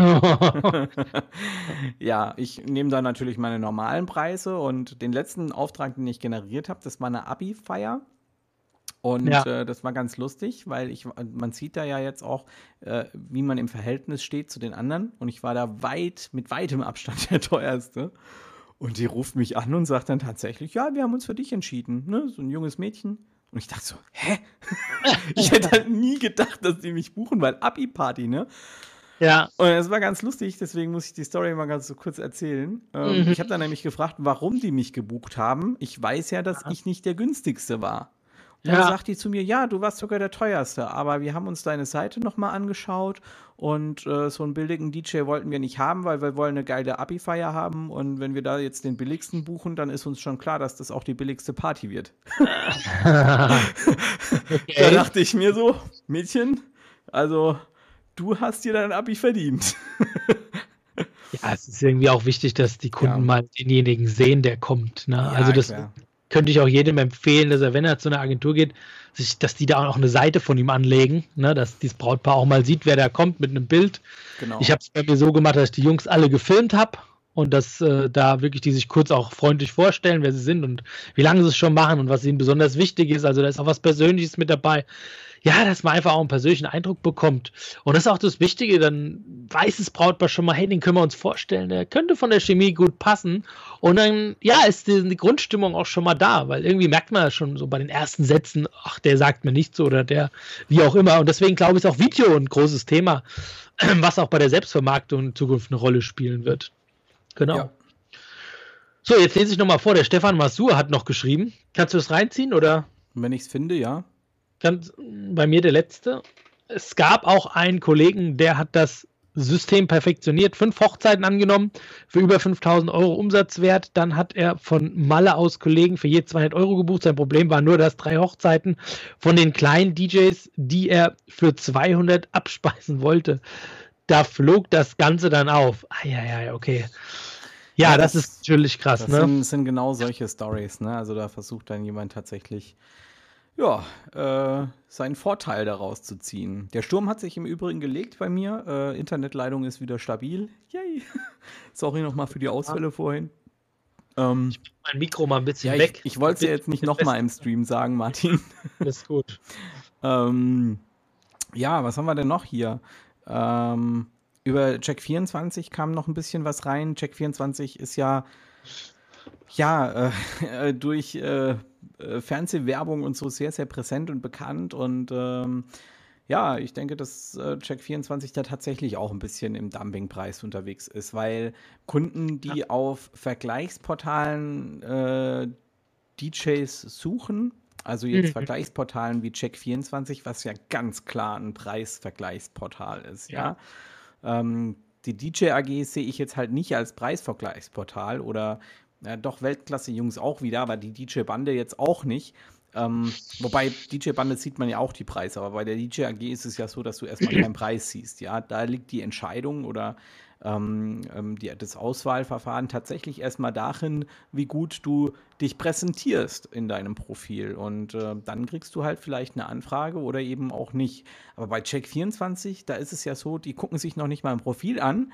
ja, ich nehme da natürlich meine normalen Preise und den letzten Auftrag, den ich generiert habe, das war eine Abi-Feier. Und ja. äh, das war ganz lustig, weil ich, man sieht da ja jetzt auch, äh, wie man im Verhältnis steht zu den anderen. Und ich war da weit, mit weitem Abstand [laughs] der teuerste. Und die ruft mich an und sagt dann tatsächlich, ja, wir haben uns für dich entschieden. Ne? So ein junges Mädchen. Und ich dachte so, hä? [laughs] ich hätte halt nie gedacht, dass die mich buchen, weil Abi-Party, ne? Ja. Und es war ganz lustig, deswegen muss ich die Story mal ganz so kurz erzählen. Ähm, mhm. Ich habe dann nämlich gefragt, warum die mich gebucht haben. Ich weiß ja, dass ja. ich nicht der günstigste war. Und ja. dann sagt die zu mir, ja, du warst sogar der teuerste, aber wir haben uns deine Seite nochmal angeschaut und äh, so einen billigen DJ wollten wir nicht haben, weil wir wollen eine geile Abi-Feier haben und wenn wir da jetzt den billigsten buchen, dann ist uns schon klar, dass das auch die billigste Party wird. [laughs] okay. Da dachte ich mir so, Mädchen, also du hast dir dein Abi verdient. ja, es ist irgendwie auch wichtig, dass die Kunden ja. mal denjenigen sehen, der kommt. Ne? Ja, also das klar. Könnte ich auch jedem empfehlen, dass er, wenn er zu einer Agentur geht, sich, dass die da auch eine Seite von ihm anlegen, ne? dass dieses Brautpaar auch mal sieht, wer da kommt mit einem Bild. Genau. Ich habe es bei mir so gemacht, dass ich die Jungs alle gefilmt habe und dass äh, da wirklich die sich kurz auch freundlich vorstellen, wer sie sind und wie lange sie es schon machen und was ihnen besonders wichtig ist. Also da ist auch was Persönliches mit dabei ja, dass man einfach auch einen persönlichen Eindruck bekommt. Und das ist auch das Wichtige, dann weiß das Brautpaar schon mal, hey, den können wir uns vorstellen, der könnte von der Chemie gut passen. Und dann, ja, ist die, die Grundstimmung auch schon mal da, weil irgendwie merkt man ja schon so bei den ersten Sätzen, ach, der sagt mir nichts oder der, wie auch immer. Und deswegen glaube ich, ist auch Video ein großes Thema, [clears throat] was auch bei der Selbstvermarktung in Zukunft eine Rolle spielen wird. Genau. Ja. So, jetzt lese ich nochmal vor. Der Stefan Masur hat noch geschrieben. Kannst du das reinziehen oder? wenn ich es finde, ja. Ganz, bei mir der letzte. Es gab auch einen Kollegen, der hat das System perfektioniert, fünf Hochzeiten angenommen für über 5000 Euro Umsatzwert. Dann hat er von Malle aus Kollegen für je 200 Euro gebucht. Sein Problem war nur, dass drei Hochzeiten von den kleinen DJs, die er für 200 abspeisen wollte, da flog das Ganze dann auf. Ah, ja, ja, okay. Ja, ja das, das, ist natürlich krass. Das ne? sind, sind genau solche Stories. Ne? Also da versucht dann jemand tatsächlich ja, äh, seinen Vorteil daraus zu ziehen. Der Sturm hat sich im Übrigen gelegt bei mir. Äh, Internetleitung ist wieder stabil. Yay. [laughs] Sorry nochmal für die Ausfälle vorhin. Ähm, ich mein Mikro mal ein bisschen ja, weg. Ich, ich wollte es ja jetzt nicht nochmal im Stream sagen, Martin. [laughs] Das ist gut. ähm, ja, was haben wir denn noch hier? Ähm, über Check24 kam noch ein bisschen was rein. Check24 ist ja ja, äh, [laughs] durch äh, Fernsehwerbung und so sehr, sehr präsent und bekannt. Und ähm, ja, ich denke, dass äh, Check24 da tatsächlich auch ein bisschen im Dumpingpreis unterwegs ist, weil Kunden, die ja. auf Vergleichsportalen äh, DJs suchen, also jetzt mhm. Vergleichsportalen wie Check24, was ja ganz klar ein Preisvergleichsportal ist, ja. ja? Ähm, die DJ AG sehe ich jetzt halt nicht als Preisvergleichsportal oder ja, doch Weltklasse-Jungs auch wieder, aber die DJ-Bande jetzt auch nicht. Ähm, wobei DJ-Bande sieht man ja auch die Preise, aber bei der DJ AG ist es ja so, dass du erstmal [clears throat] keinen Preis siehst. Ja, da liegt die Entscheidung oder ähm, ähm, die, das Auswahlverfahren tatsächlich erstmal darin, wie gut du dich präsentierst in deinem Profil. Und äh, dann kriegst du halt vielleicht eine Anfrage oder eben auch nicht. Aber bei Check24, da ist es ja so, die gucken sich noch nicht mal ein Profil an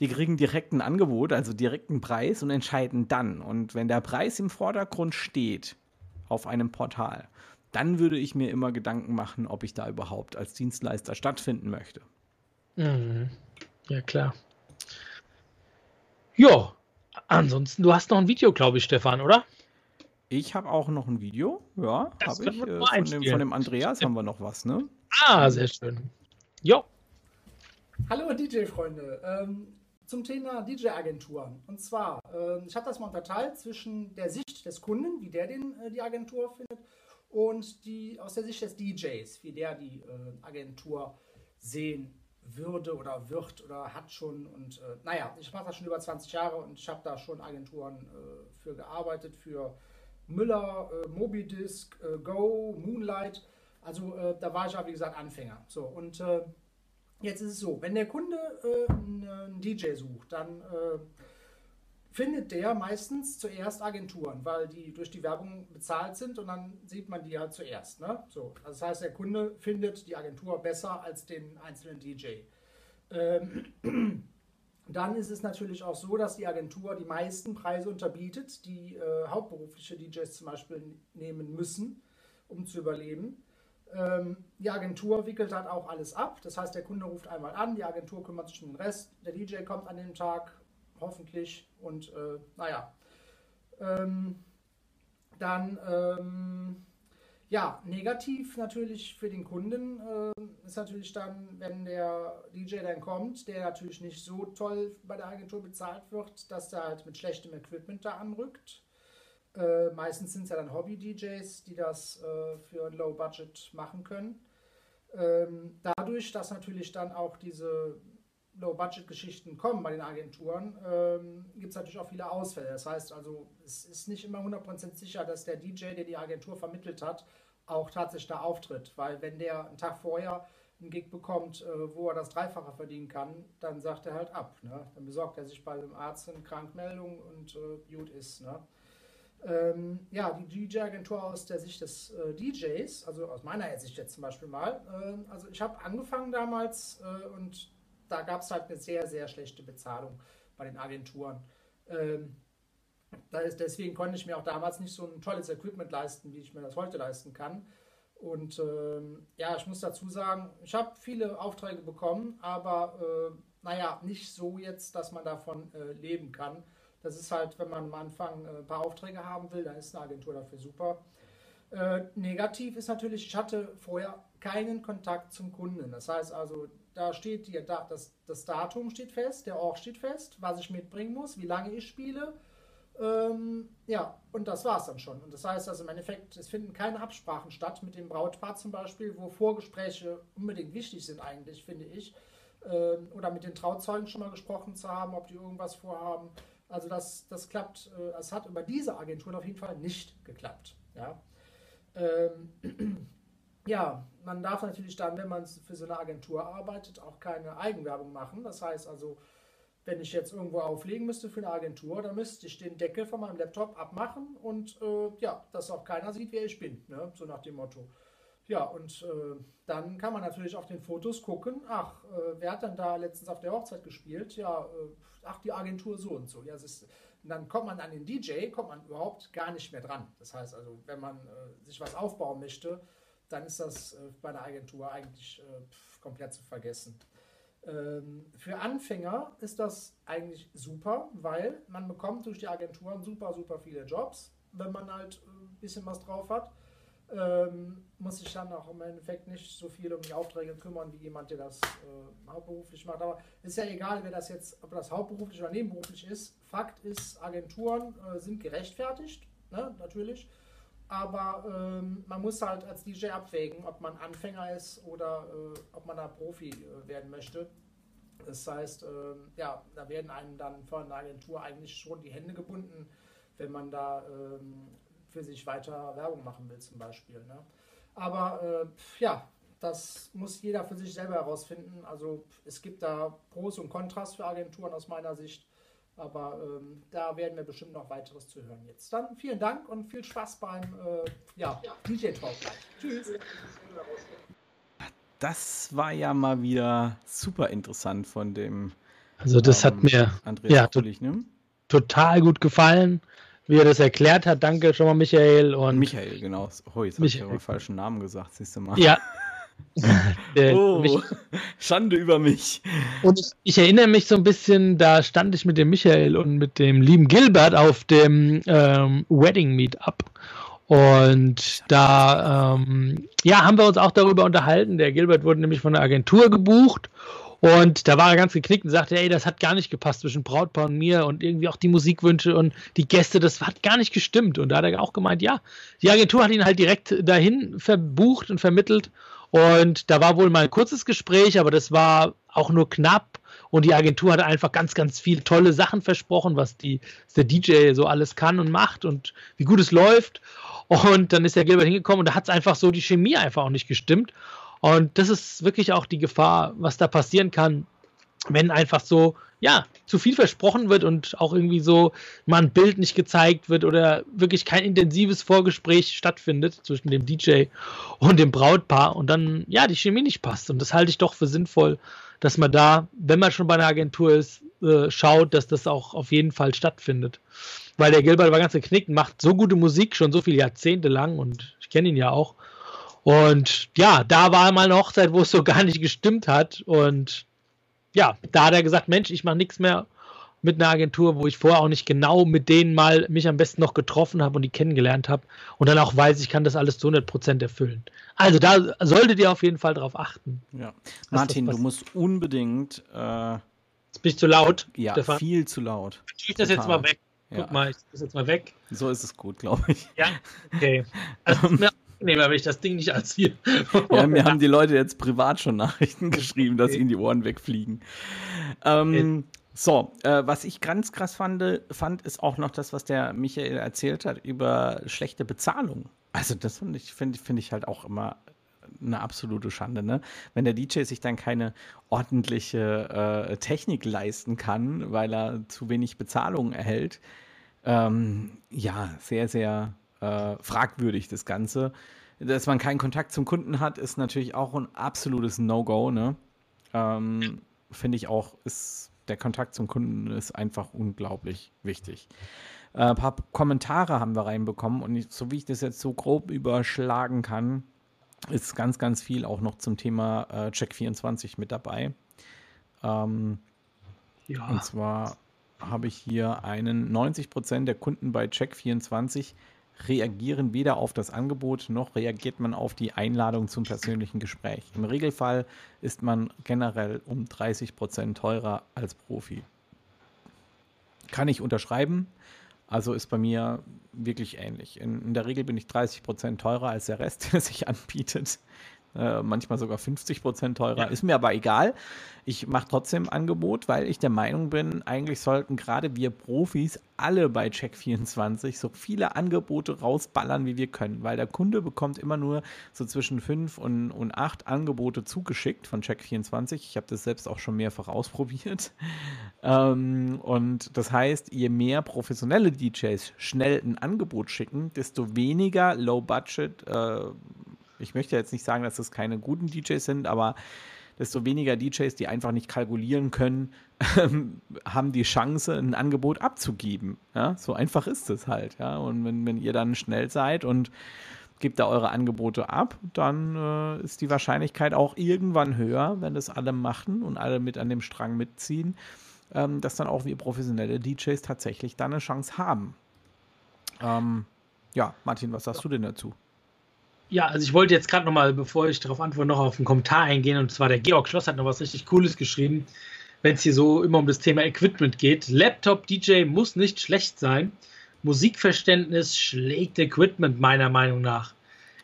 die kriegen direkt ein Angebot, also direkten Preis und entscheiden dann. Und wenn der Preis im Vordergrund steht auf einem Portal, dann würde ich mir immer Gedanken machen, ob ich da überhaupt als Dienstleister stattfinden möchte. Mhm. Ja, klar. Ja, ansonsten, du hast noch ein Video, glaube ich, Stefan, oder? Ich habe auch noch ein Video, ja, habe ich. Äh, von, dem, von dem Andreas haben wir noch was, ne? Ah, sehr schön. Jo. Hallo DJ-Freunde. Ähm, zum Thema DJ-Agenturen. Und zwar, äh, ich habe das mal unterteilt zwischen der Sicht des Kunden, wie der den, äh, die Agentur findet, und die, aus der Sicht des DJs, wie der die äh, Agentur sehen würde oder wird oder hat schon. Und äh, naja, ich mache das schon über 20 Jahre und ich habe da schon Agenturen für gearbeitet, für Müller, Mobidisc, Go, Moonlight. Also da war ich ja, wie gesagt, Anfänger. So, und Jetzt ist es so, wenn der Kunde äh, einen DJ sucht, dann äh, findet der meistens zuerst Agenturen, weil die durch die Werbung bezahlt sind und dann sieht man die halt zuerst. Ne? So, also das heißt, der Kunde findet die Agentur besser als den einzelnen DJ. Ähm, [clears throat] dann ist es natürlich auch so, dass die Agentur die meisten Preise unterbietet, die äh, hauptberufliche DJs zum Beispiel nehmen müssen, um zu überleben. Ähm, die Agentur wickelt dann auch alles ab. Das heißt, der Kunde ruft einmal an, die Agentur kümmert sich um den Rest, der DJ kommt an dem Tag, hoffentlich. Und äh, naja, ähm, dann, ähm, ja, negativ natürlich für den Kunden äh, ist natürlich dann, wenn der DJ dann kommt, der natürlich nicht so toll bei der Agentur bezahlt wird, dass der halt mit schlechtem Equipment da anrückt. Äh, meistens sind es ja dann Hobby-DJs, die das äh, für ein Low Budget machen können. Ähm, dadurch, dass natürlich dann auch diese Low-Budget-Geschichten kommen bei den Agenturen, ähm, gibt es natürlich auch viele Ausfälle. Das heißt also, es ist nicht immer 100% sicher, dass der DJ, der die Agentur vermittelt hat, auch tatsächlich da auftritt. Weil wenn der einen Tag vorher einen Gig bekommt, äh, wo er das Dreifache verdienen kann, dann sagt er halt ab. Ne? Dann besorgt er sich bei dem Arzt eine Krankmeldung und äh, gut ist. Ne? Ähm, ja, die DJ-Agentur aus der Sicht des äh, DJs, also aus meiner Sicht jetzt zum Beispiel mal. Äh, also ich habe angefangen damals äh, und da gab es halt eine sehr, sehr schlechte Bezahlung bei den Agenturen. Ähm, ist, deswegen konnte ich mir auch damals nicht so ein tolles Equipment leisten, wie ich mir das heute leisten kann. Und ähm, ja, ich muss dazu sagen, ich habe viele Aufträge bekommen, aber äh, naja, nicht so jetzt, dass man davon äh, leben kann. Das ist halt, wenn man am Anfang äh, ein paar Aufträge haben will, dann ist eine Agentur dafür super. Äh, negativ ist natürlich, ich hatte vorher keinen Kontakt zum Kunden. Das heißt also, da steht die, das, das Datum steht fest, der Ort steht fest, was ich mitbringen muss, wie lange ich spiele Ähm, ja, und das war es dann schon. Und das heißt also im Endeffekt, es finden keine Absprachen statt mit dem Brautpaar zum Beispiel, wo Vorgespräche unbedingt wichtig sind eigentlich, finde ich. Ähm, oder mit den Trauzeugen schon mal gesprochen zu haben, ob die irgendwas vorhaben. Also das, das klappt, äh, es hat über diese Agenturen auf jeden Fall nicht geklappt. Ja. Ähm, [clears throat] ja, man darf natürlich dann, wenn man für so eine Agentur arbeitet, auch keine Eigenwerbung machen. Das heißt also, wenn ich jetzt irgendwo auflegen müsste für eine Agentur, dann müsste ich den Deckel von meinem Laptop abmachen und äh, ja, dass auch keiner sieht, wer ich bin. Ne? So nach dem Motto. Ja, und äh, dann kann man natürlich auf den Fotos gucken, ach, äh, wer hat dann da letztens auf der Hochzeit gespielt? Ja, äh, ach, die Agentur so und so. Ja, ist, und dann kommt man an den DJ, kommt man überhaupt gar nicht mehr dran. Das heißt also, wenn man äh, sich was aufbauen möchte, dann ist das äh, bei einer Agentur eigentlich komplett zu vergessen. Ähm, für Anfänger ist das eigentlich super, weil man bekommt durch die Agenturen super, super viele Jobs, wenn man halt ein äh, bisschen was drauf hat. Ähm, muss sich dann auch im Endeffekt nicht so viel um die Aufträge kümmern wie jemand, der das äh, hauptberuflich macht. Aber ist ja egal, wer das jetzt, ob das hauptberuflich oder nebenberuflich ist. Fakt ist, Agenturen äh, sind gerechtfertigt, ne, natürlich. Aber ähm, man muss halt als DJ abwägen, ob man Anfänger ist oder äh, ob man da Profi äh, werden möchte. Das heißt, äh, ja, da werden einem dann von der Agentur eigentlich schon die Hände gebunden, wenn man da ähm, für sich weiter Werbung machen will zum Beispiel. Ne? Aber äh, ja, das muss jeder für sich selber herausfinden. Also es gibt da Pros und Kontras für Agenturen aus meiner Sicht. Aber ähm, da werden wir bestimmt noch weiteres zu hören jetzt. Dann vielen Dank und viel Spaß beim äh, ja, DJ Talk. Tschüss. Das war ja mal wieder super interessant von dem. Also das ähm, hat mir Andreas ja, Kulich, ne? total gut gefallen, wie er das erklärt hat. Danke schon mal Michael und Michael genau. Oh, jetzt habe ich aber falschen Namen gesagt. Siehst du mal. Ja, [laughs] oh, mich, Schande über mich. Und ich, ich, erinnere mich so ein bisschen, da stand ich mit dem Michael und mit dem lieben Gilbert auf dem ähm, Wedding Meetup. Und da ähm, ja, haben wir uns auch darüber unterhalten. Der Gilbert wurde nämlich von der Agentur gebucht und da war er ganz geknickt und sagte, ey, das hat gar nicht gepasst zwischen Brautpaar und mir und irgendwie auch die Musikwünsche und die Gäste, das hat gar nicht gestimmt. Und da hat er auch gemeint, ja, die Agentur hat ihn halt direkt dahin verbucht und vermittelt und da war wohl mal ein kurzes Gespräch, aber das war auch nur knapp. Und die Agentur hat einfach ganz, ganz viele tolle Sachen versprochen, was, die, was der DJ so alles kann und macht und wie gut es läuft. Und dann ist der Gilbert hingekommen und da hat es einfach so die Chemie einfach auch nicht gestimmt. Und das ist wirklich auch die Gefahr, was da passieren kann, wenn einfach so, ja, zu viel versprochen wird und auch irgendwie so mal ein Bild nicht gezeigt wird oder wirklich kein intensives Vorgespräch stattfindet zwischen dem DJ und dem Brautpaar und dann, ja, die Chemie nicht passt. Und das halte ich doch für sinnvoll, dass man da, wenn man schon bei einer Agentur ist, äh, schaut, dass das auch auf jeden Fall stattfindet. Weil der Gilbert war ganz geknickt, macht so gute Musik schon so viele Jahrzehnte lang und ich kenne ihn ja auch. Und ja, da war mal eine Hochzeit, wo es so [laughs] gar nicht gestimmt hat und ja, da hat er gesagt, Mensch, ich mache nichts mehr mit einer Agentur, wo ich vorher auch nicht genau mit denen mal mich am besten noch getroffen habe und die kennengelernt habe und dann auch weiß, ich kann das alles zu 100% erfüllen. Also da solltet ihr auf jeden Fall drauf achten. Ja. Martin, du musst unbedingt. Äh, jetzt bin ich zu laut. Ja, Stefan. viel zu laut. Ich das jetzt mal weg. Guck ja. mal, ich das jetzt mal weg. So ist es gut, glaube ich. Ja, okay. [laughs] Also, angenehmer, wenn ich das Ding nicht als hier. [laughs] Ja, mir haben die Leute jetzt privat schon Nachrichten geschrieben, dass ihnen die Ohren wegfliegen. Ähm, so, äh, was ich ganz krass fand, fand, ist auch noch das, was der Michael erzählt hat über schlechte Bezahlung. Also, das finde ich, find, find ich halt auch immer eine absolute Schande, ne? Wenn der DJ sich dann keine ordentliche äh, Technik leisten kann, weil er zu wenig Bezahlung erhält. Ähm, ja, sehr, sehr äh, fragwürdig, das Ganze. Dass man keinen Kontakt zum Kunden hat, ist natürlich auch ein absolutes No-Go. Ne? Ähm, Finde ich auch, ist der Kontakt zum Kunden ist einfach unglaublich wichtig. Äh, ein paar Kommentare haben wir reinbekommen und ich, so wie ich das jetzt so grob überschlagen kann, ist ganz, ganz viel auch noch zum Thema äh, Check24 mit dabei. Ähm, ja. Und zwar habe ich hier einen 90% der Kunden bei Check24 reagieren weder auf das Angebot noch reagiert man auf die Einladung zum persönlichen Gespräch. Im Regelfall ist man generell um 30 Prozent teurer als Profi. Kann ich unterschreiben. Also ist bei mir wirklich ähnlich. In, in der Regel bin ich 30 Prozent teurer als der Rest, [laughs] der sich anbietet. Äh, manchmal sogar 50 Prozent teurer. Ja. Ist mir aber egal. Ich mache trotzdem Angebot, weil ich der Meinung bin, eigentlich sollten gerade wir Profis alle bei Check24 so viele Angebote rausballern, wie wir können, weil der Kunde bekommt immer nur so zwischen fünf und, und acht Angebote zugeschickt von Check24. Ich habe das selbst auch schon mehrfach ausprobiert. [laughs] Ähm, und das heißt, je mehr professionelle DJs schnell ein Angebot schicken, desto weniger Low Budget äh, ich möchte jetzt nicht sagen, dass das keine guten DJs sind, aber desto weniger DJs, die einfach nicht kalkulieren können, [laughs] haben die Chance, ein Angebot abzugeben. Ja, so einfach ist es halt. Ja, und wenn, wenn ihr dann schnell seid und gebt da eure Angebote ab, dann äh, ist die Wahrscheinlichkeit auch irgendwann höher, wenn das alle machen und alle mit an dem Strang mitziehen, ähm, dass dann auch wir professionelle DJs tatsächlich da eine Chance haben. Ähm, ja, Martin, was sagst du denn dazu? Ja, also ich wollte jetzt gerade nochmal, bevor ich darauf antworte, noch auf einen Kommentar eingehen. Und zwar der Georg Schloss hat noch was richtig Cooles geschrieben, wenn es hier so immer um das Thema Equipment geht. Laptop-DJ muss nicht schlecht sein. Musikverständnis schlägt Equipment meiner Meinung nach.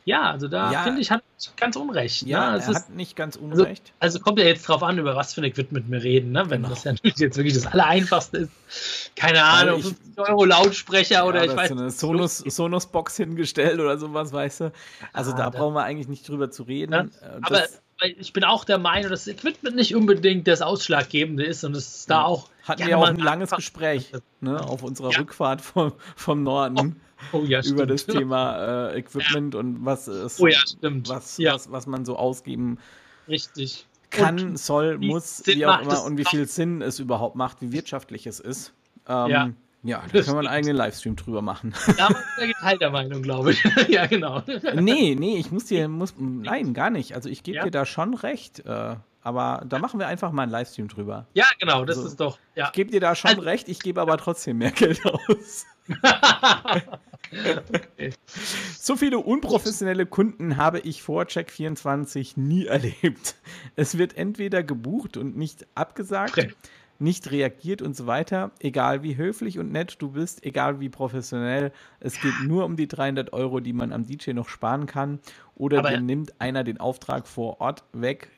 Ja, also da ja, finde ich, hat ganz Unrecht. Ja, ne? er hat nicht ganz also, Unrecht. Also, also, kommt ja jetzt drauf an, über was für ein Equipment wir reden, ne? wenn genau. das ja natürlich jetzt wirklich das Allereinfachste ist. Keine Ahnung, ich, 50 Euro Lautsprecher ja, oder ich weiß so eine Sonos, Sonos-Box hingestellt oder sowas, weißt du. Also ah, da, da brauchen wir eigentlich nicht drüber zu reden. Ja, äh, aber ich bin auch der Meinung, dass das Equipment nicht unbedingt das Ausschlaggebende ist und es da auch. Hatten wir auch ein langes Gespräch ne, auf unserer Rückfahrt vom, vom Norden. Oh oh, ja, über das Thema äh, Equipment ja. und was ist, oh, ja, Was, was, was man so ausgeben Richtig. kann, und soll, muss, wie auch immer und wie viel Sinn es überhaupt macht, wie wirtschaftlich es ist. Ähm, ja. Da können wir einen eigenen Livestream drüber machen. [laughs] Da ist ja geteilter Meinung, glaube ich. [laughs] ja, genau. Nee, nee, ich muss dir, muss, nein, gar nicht. Also ich gebe ja. dir da schon recht. Äh, aber da machen wir einfach mal einen Livestream drüber. Ja, genau, das also, ist doch. Ja. Ich gebe dir da schon also, recht, ich gebe aber trotzdem mehr [laughs] Geld aus. So viele unprofessionelle Kunden habe ich vor Check24 nie erlebt. Es wird entweder gebucht und nicht abgesagt, okay. Nicht reagiert und so weiter. Egal wie höflich und nett du bist, egal wie professionell, es geht nur um die 300 Euro, die man am DJ noch sparen kann. Oder Aber, nimmt einer den Auftrag vor Ort weg,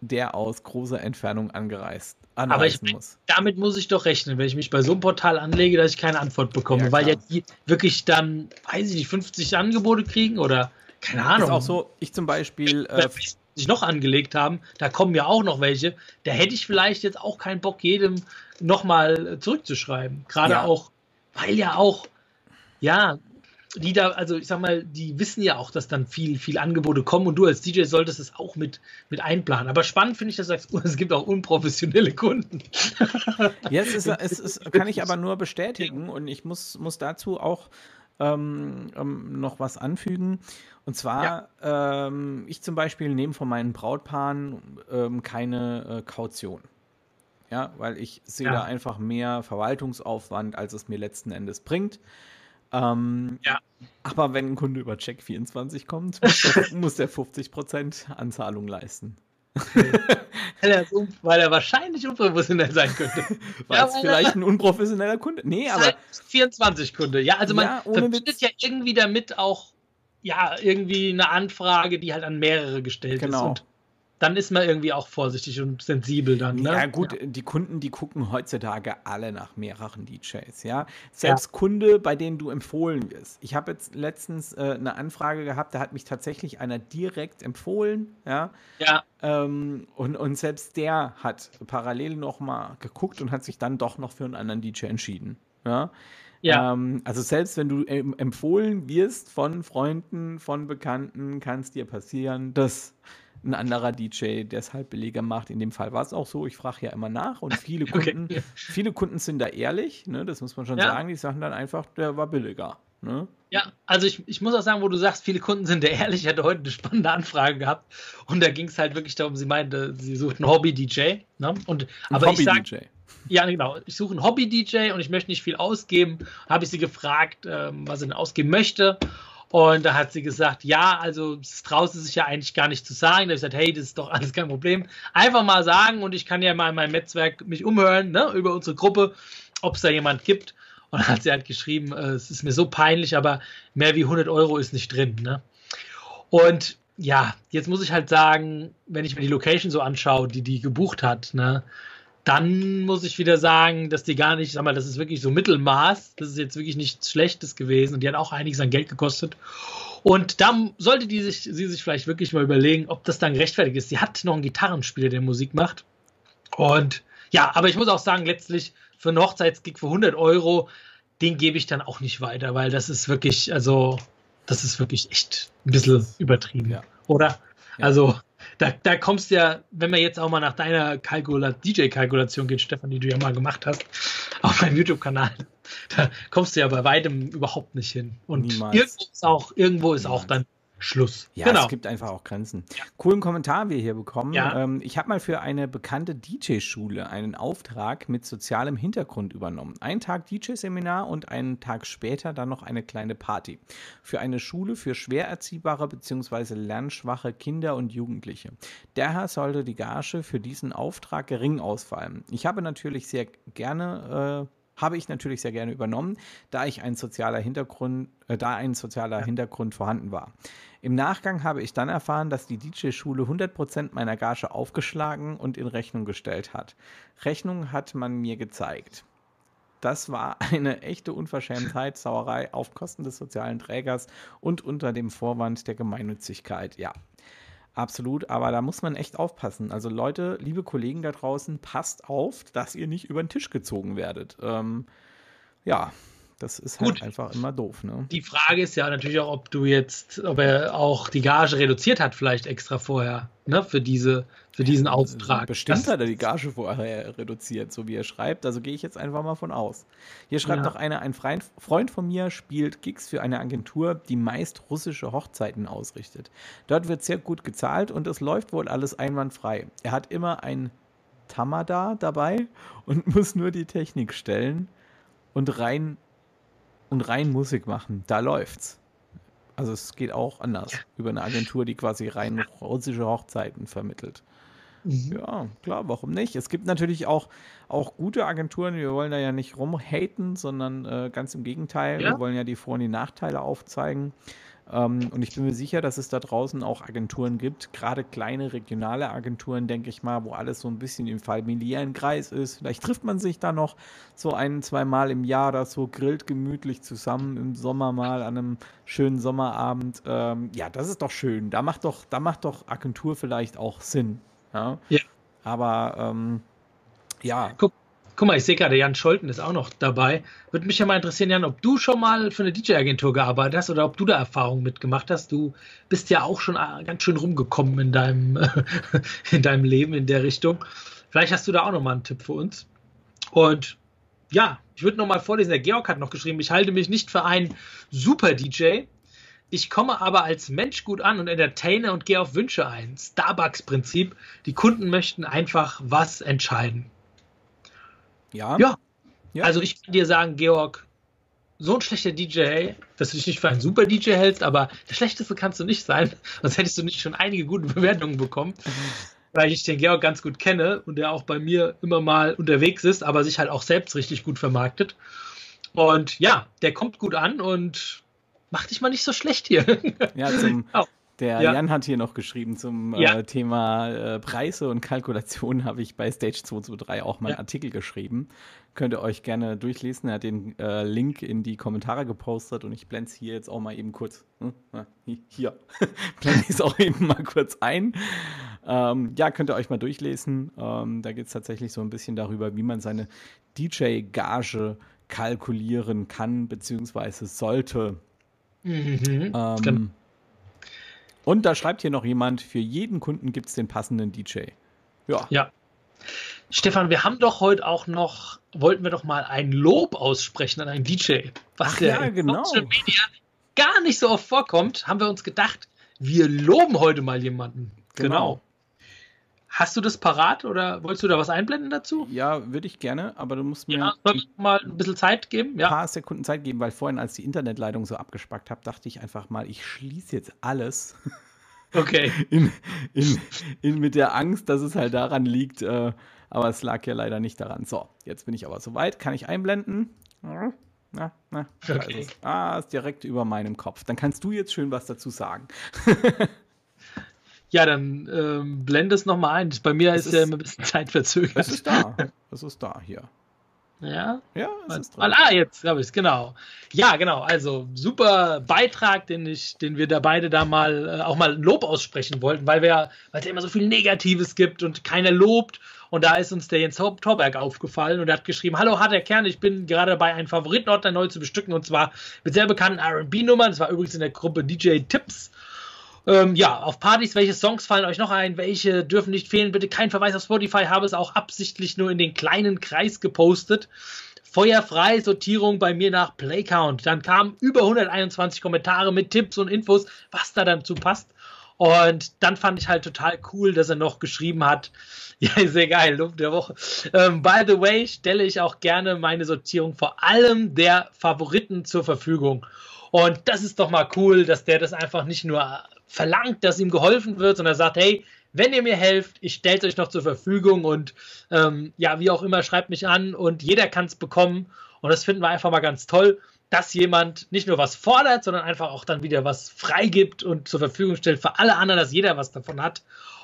der aus großer Entfernung angereist aber ich, muss. damit muss ich doch rechnen, wenn ich mich bei so einem Portal anlege, dass ich keine Antwort bekomme, ja, weil jetzt die wirklich dann, weiß ich nicht, 50 Angebote kriegen oder keine Ahnung. Ist auch so, ich zum Beispiel. Äh, sich noch angelegt haben, da kommen ja auch noch welche. Da hätte ich vielleicht jetzt auch keinen Bock, jedem nochmal zurückzuschreiben. Gerade ja. auch, weil ja auch, ja, die da, also ich sag mal, die wissen ja auch, dass dann viel, viel Angebote kommen und du als DJ solltest es auch mit, mit einplanen. Aber spannend finde ich, dass du sagst, [laughs] es gibt auch unprofessionelle Kunden. Jetzt ist, es ist, [laughs] kann ich aber nur bestätigen und ich muss, muss dazu auch ähm, ähm, noch was anfügen. Und zwar, ja. ähm, ich zum Beispiel nehme von meinen Brautpaaren ähm, keine äh, Kaution. Ja, weil ich sehe ja. da einfach mehr Verwaltungsaufwand, als es mir letzten Endes bringt. Ähm, ja. Aber wenn ein Kunde über Check24 kommt, muss der, muss der 50% Anzahlung leisten. [laughs] weil, er so, weil, er wahrscheinlich unprofessionell sein könnte. [laughs] Weil ja, es vielleicht ein [laughs] unprofessioneller Kunde. Nee, aber. 24 Kunde. Ja, also man ja, verbindet ja irgendwie damit auch ja, irgendwie eine Anfrage, die halt an mehrere gestellt genau. ist. Und dann ist man irgendwie auch vorsichtig und sensibel dann. Ne? Ja, gut, ja. die Kunden, die gucken heutzutage alle nach mehreren DJs, ja. Selbst ja. Kunde, bei denen du empfohlen wirst. Ich habe jetzt letztens äh, eine Anfrage gehabt, da hat mich tatsächlich einer direkt empfohlen, ja. Ja. Ähm, und, und selbst der hat parallel nochmal geguckt und hat sich dann doch noch für einen anderen DJ entschieden, ja. Ja. Ähm, also selbst wenn du empfohlen wirst von Freunden, von Bekannten, kann es dir passieren, dass ein anderer DJ, der es halt billiger macht. In dem Fall war es auch so. Ich frage ja immer nach und viele [laughs] Kunden, okay. viele Kunden sind da ehrlich, ne? das muss man schon ja. sagen. Die sagen dann einfach, der war billiger. Ne? Ja, also ich, ich muss auch sagen, wo du sagst, viele Kunden sind da ehrlich. Ich hatte heute eine spannende Anfrage gehabt und da ging es halt wirklich darum, sie meinte, sie sucht einen Hobby-DJ. Ne? Und, aber Hobby -DJ. ich sag, ja, genau. Ich suche einen Hobby-DJ und ich möchte nicht viel ausgeben. Habe ich sie gefragt, ähm, was sie denn ausgeben möchte. Und da hat sie gesagt, ja, also es traut sie sich ja eigentlich gar nicht zu sagen. Da habe ich gesagt, hey, das ist doch alles kein Problem. Einfach mal sagen und ich kann ja mal in meinem Netzwerk mich umhören, ne, über unsere Gruppe, ob es da jemand gibt. Und dann hat sie halt geschrieben, äh, es ist mir so peinlich, aber mehr wie 100 Euro ist nicht drin. Ne? Und ja, jetzt muss ich halt sagen, wenn ich mir die Location so anschaue, die die gebucht hat, ne, dann muss ich wieder sagen, dass die gar nicht, sag mal, das ist wirklich so Mittelmaß. Das ist jetzt wirklich nichts Schlechtes gewesen und die hat auch einiges an Geld gekostet. Und da sollte die sich, sie sich vielleicht wirklich mal überlegen, ob das dann gerechtfertigt ist. Sie hat noch einen Gitarrenspieler, der Musik macht. Und ja, aber ich muss auch sagen, letztlich für einen Hochzeitsgig für 100 Euro, den gebe ich dann auch nicht weiter, weil das ist wirklich, also, das ist wirklich echt ein bisschen übertrieben, ja. oder? Ja. Also, da, da kommst du ja, wenn wir jetzt auch mal nach deiner DJ-Kalkulation gehen, Stefan, die du ja mal gemacht hast, auf meinem YouTube-Kanal, da kommst du ja bei weitem überhaupt nicht hin. Und Niemals. irgendwo ist auch, irgendwo ist auch dann Schluss. Ja, genau. es gibt einfach auch Grenzen. Ja. Coolen Kommentar wir hier bekommen. Ja. Ähm, ich habe mal für eine bekannte DJ-Schule einen Auftrag mit sozialem Hintergrund übernommen. Einen Tag DJ-Seminar und einen Tag später dann noch eine kleine Party. Für eine Schule für schwer erziehbare bzw. lernschwache Kinder und Jugendliche. Daher sollte die Gage für diesen Auftrag gering ausfallen. Ich habe natürlich sehr gerne äh, habe ich natürlich sehr gerne übernommen, da ich ein sozialer Hintergrund, äh, da ein sozialer Hintergrund vorhanden war. Im Nachgang habe ich dann erfahren, dass die DJ-Schule 100% meiner Gage aufgeschlagen und in Rechnung gestellt hat. Rechnung hat man mir gezeigt. Das war [laughs] eine echte Unverschämtheit, Sauerei auf Kosten des sozialen Trägers und unter dem Vorwand der Gemeinnützigkeit. Ja, Absolut, aber da muss man echt aufpassen. Also Leute, liebe Kollegen da draußen, passt auf, dass ihr nicht über den Tisch gezogen werdet. Ähm, ja, das ist halt Gut. einfach immer doof. Ne? Die Frage ist ja natürlich auch, ob du jetzt, ob er auch die Gage reduziert hat, vielleicht extra vorher, ne, für diese, für diesen Auftrag. Bestimmt das, hat er die Gage vorher reduziert, so wie er schreibt. Also gehe ich jetzt einfach mal von aus. Hier schreibt ja. noch einer, ein Freund von mir spielt Gigs für eine Agentur, die meist russische Hochzeiten ausrichtet. Dort wird sehr gut gezahlt und es läuft wohl alles einwandfrei. Er hat immer ein Tamada dabei und [laughs] muss nur die Technik stellen und rein und rein Musik machen. Da läuft's. Also es geht auch anders über eine Agentur, die quasi rein russische Hochzeiten vermittelt. Mhm. Ja, klar, warum nicht? Es gibt natürlich auch, auch gute Agenturen, wir wollen da ja nicht rumhaten, sondern äh, ganz im Gegenteil, ja. wir wollen ja die Vor- und die Nachteile aufzeigen. Ähm, und ich bin mir sicher, dass es da draußen auch Agenturen gibt, gerade kleine regionale Agenturen, denke ich mal, wo alles so ein bisschen im familiären Kreis ist. Vielleicht trifft man sich da noch so ein, zwei Mal im Jahr oder so, grillt gemütlich zusammen im Sommer mal an einem schönen Sommerabend. Ähm, ja, das ist doch schön. Da macht doch, da macht doch Agentur vielleicht auch Sinn. Ja. ja. Aber ähm, ja. Guck, Guck mal, ich sehe gerade, Jan Scholten ist auch noch dabei. Würde mich ja mal interessieren, Jan, ob du schon mal für eine DJ-Agentur gearbeitet hast oder ob du da Erfahrungen mitgemacht hast. Du bist ja auch schon äh, ganz schön rumgekommen in deinem, [laughs] in deinem Leben in der Richtung. Vielleicht hast du da auch noch mal einen Tipp für uns. Und ja, ich würde noch mal vorlesen. Der Georg hat noch geschrieben, ich halte mich nicht für einen Super-DJ. Ich komme aber als Mensch gut an und entertaine und gehe auf Wünsche ein. Starbucks-Prinzip. Die Kunden möchten einfach was entscheiden. Ja. ja. ja. Also ich kann dir sagen, Georg, so ein schlechter DJ, dass du dich nicht für einen super DJ hältst, aber der schlechteste kannst du nicht sein, [laughs] sonst hättest du nicht schon einige gute Bewertungen bekommen. [laughs] Weil ich den Georg ganz gut kenne und der auch bei mir immer mal unterwegs ist, aber sich halt auch selbst richtig gut vermarktet. Und ja, der kommt gut an und macht dich mal nicht so schlecht hier. [laughs] Ja, zum, oh. Der ja. Jan hat hier noch geschrieben zum ja. äh, Thema äh, Preise und Kalkulation habe ich bei Stage 223 auch mal ja. einen Artikel geschrieben. Könnt ihr euch gerne durchlesen. Er hat den äh, Link in die Kommentare gepostet und ich blende es hier jetzt auch mal eben kurz. Hm? Hier. [laughs] blende es auch eben mal kurz ein. Ähm, ja, könnt ihr euch mal durchlesen. Ähm, da geht es tatsächlich so ein bisschen darüber, wie man seine DJ-Gage kalkulieren kann, beziehungsweise sollte. Mhm. Ähm, genau. Und da schreibt hier noch jemand, für jeden Kunden gibt es den passenden DJ. Ja. Ja. Stefan, wir haben doch heute auch noch, wollten wir doch mal ein Lob aussprechen an einen DJ. Was Ach, ja, genau. Social Media gar nicht so oft vorkommt, haben wir uns gedacht, wir loben heute mal jemanden. Genau. genau. Hast du das parat oder wolltest du da was einblenden dazu? Ja, würde ich gerne, aber du musst mir ja, mal ein bisschen Zeit geben. Ja. Ein paar Sekunden Zeit geben, weil vorhin, als die Internetleitung so abgespackt habe, dachte ich einfach mal, ich schließe jetzt alles. Okay. [laughs] In, in, in, mit der Angst, dass es halt daran liegt, äh, aber es lag ja leider nicht daran. So, jetzt bin ich aber soweit. Kann ich einblenden? Na, na, okay. ist ah, ist direkt über meinem Kopf. Dann kannst du jetzt schön was dazu sagen. [laughs] ja, dann ähm, blende es nochmal ein. Bei mir ist, ist ja immer ein bisschen [laughs] Zeit verzögert. Es ist da. Es ist da hier. Ja? Ja, es ist dran. Ah, jetzt habe ich es, genau. Ja, genau. Also super Beitrag, den ich, den wir da beide da mal äh, auch mal Lob aussprechen wollten, weil wir, weil es ja immer so viel Negatives gibt und keiner lobt. Und da ist uns der Jens Torberg aufgefallen und er hat geschrieben: Hallo, harter Kern, ich bin gerade dabei, einen Favoritenordner neu zu bestücken und zwar mit sehr bekannten RB-Nummern. Das war übrigens in der Gruppe DJ Tipps. Ähm, ja, auf Partys, welche Songs fallen euch noch ein? Welche dürfen nicht fehlen? Bitte kein Verweis auf Spotify, habe es auch absichtlich nur in den kleinen Kreis gepostet. Feuerfrei Sortierung bei mir nach Playcount. Dann kamen über 121 Kommentare mit Tipps und Infos, was da dann zu passt. Und dann fand ich halt total cool, dass er noch geschrieben hat, [laughs] ja, sehr geil, Lob der Woche. Ähm, by the way, stelle ich auch gerne meine Sortierung vor allem der Favoriten zur Verfügung. Und das ist doch mal cool, dass der das einfach nicht nur verlangt, dass ihm geholfen wird, sondern sagt, hey, wenn ihr mir helft, ich stelle es euch noch zur Verfügung und ähm, ja, wie auch immer, schreibt mich an und jeder kann es bekommen. Und das finden wir einfach mal ganz toll, dass jemand nicht nur was fordert, sondern einfach auch dann wieder was freigibt und zur Verfügung stellt für alle anderen, dass jeder was davon hat.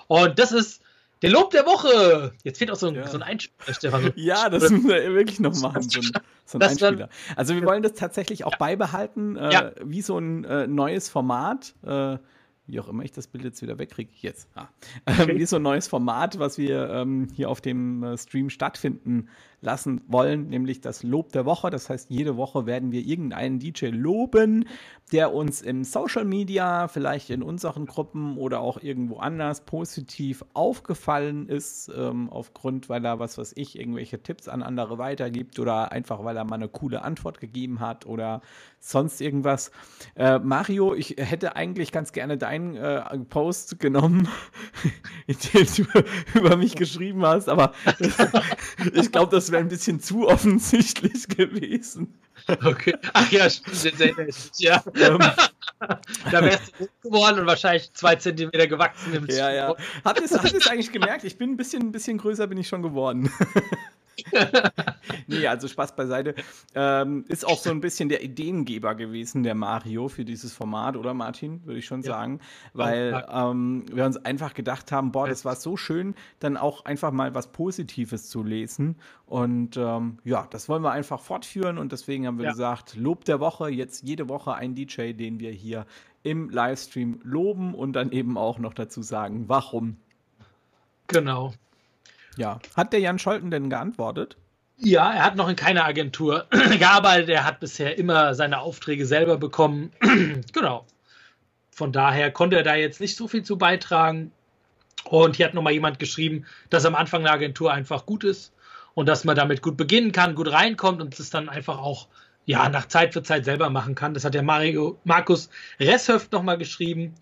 Und das ist der Lob der Woche. Jetzt fehlt auch so ein, ja. so ein Einspieler, Stefan. [laughs] Ja, das müssen wir wirklich noch machen. So ein, so ein Einspieler. Also wir wollen das tatsächlich auch ja. beibehalten, äh, ja. wie so ein äh, neues Format. Äh, wie auch immer ich das Bild jetzt wieder wegkriege, jetzt, ah. okay. wie so ein neues Format, was wir ähm, hier auf dem äh, Stream stattfinden lassen wollen, nämlich das Lob der Woche. Das heißt, jede Woche werden wir irgendeinen DJ loben, der uns im Social Media, vielleicht in unseren Gruppen oder auch irgendwo anders positiv aufgefallen ist, ähm, aufgrund, weil er, was weiß ich, irgendwelche Tipps an andere weitergibt oder einfach, weil er mal eine coole Antwort gegeben hat oder sonst irgendwas. Äh, Mario, ich hätte eigentlich ganz gerne deinen äh, Post genommen, [laughs] in dem du [laughs] über mich geschrieben hast, aber [laughs] ich glaube, das wäre ein bisschen zu offensichtlich [laughs] gewesen. Okay. Ach ja, stimmt, jetzt ja. Ähm, da wärst du geworden und wahrscheinlich zwei Zentimeter gewachsen im Ja, ja. Habt ihr es eigentlich gemerkt? Ich bin ein bisschen, ein bisschen größer bin ich schon geworden. [laughs] [laughs] nee, also Spaß beiseite. Ähm, ist auch so ein bisschen der Ideengeber gewesen, der Mario, für dieses Format, oder Martin, würde ich schon ja. sagen. Weil ähm, wir uns einfach gedacht haben, boah, das war so schön, dann auch einfach mal was Positives zu lesen. Und ähm, ja, das wollen wir einfach fortführen und deswegen haben wir ja. gesagt, Lob der Woche, jetzt jede Woche ein DJ, den wir hier im Livestream loben und dann eben auch noch dazu sagen, warum. Genau. Ja. Hat der Jan Scholten denn geantwortet? Ja, er hat noch in keiner Agentur [clears throat] gearbeitet. Er hat bisher immer seine Aufträge selber bekommen. [clears throat] genau. Von daher konnte er da jetzt nicht so viel zu beitragen. Und hier hat nochmal jemand geschrieben, dass am Anfang eine Agentur einfach gut ist und dass man damit gut beginnen kann, gut reinkommt und es dann einfach auch ja, nach Zeit für Zeit selber machen kann. Das hat der Mario, Markus Resshöft nochmal geschrieben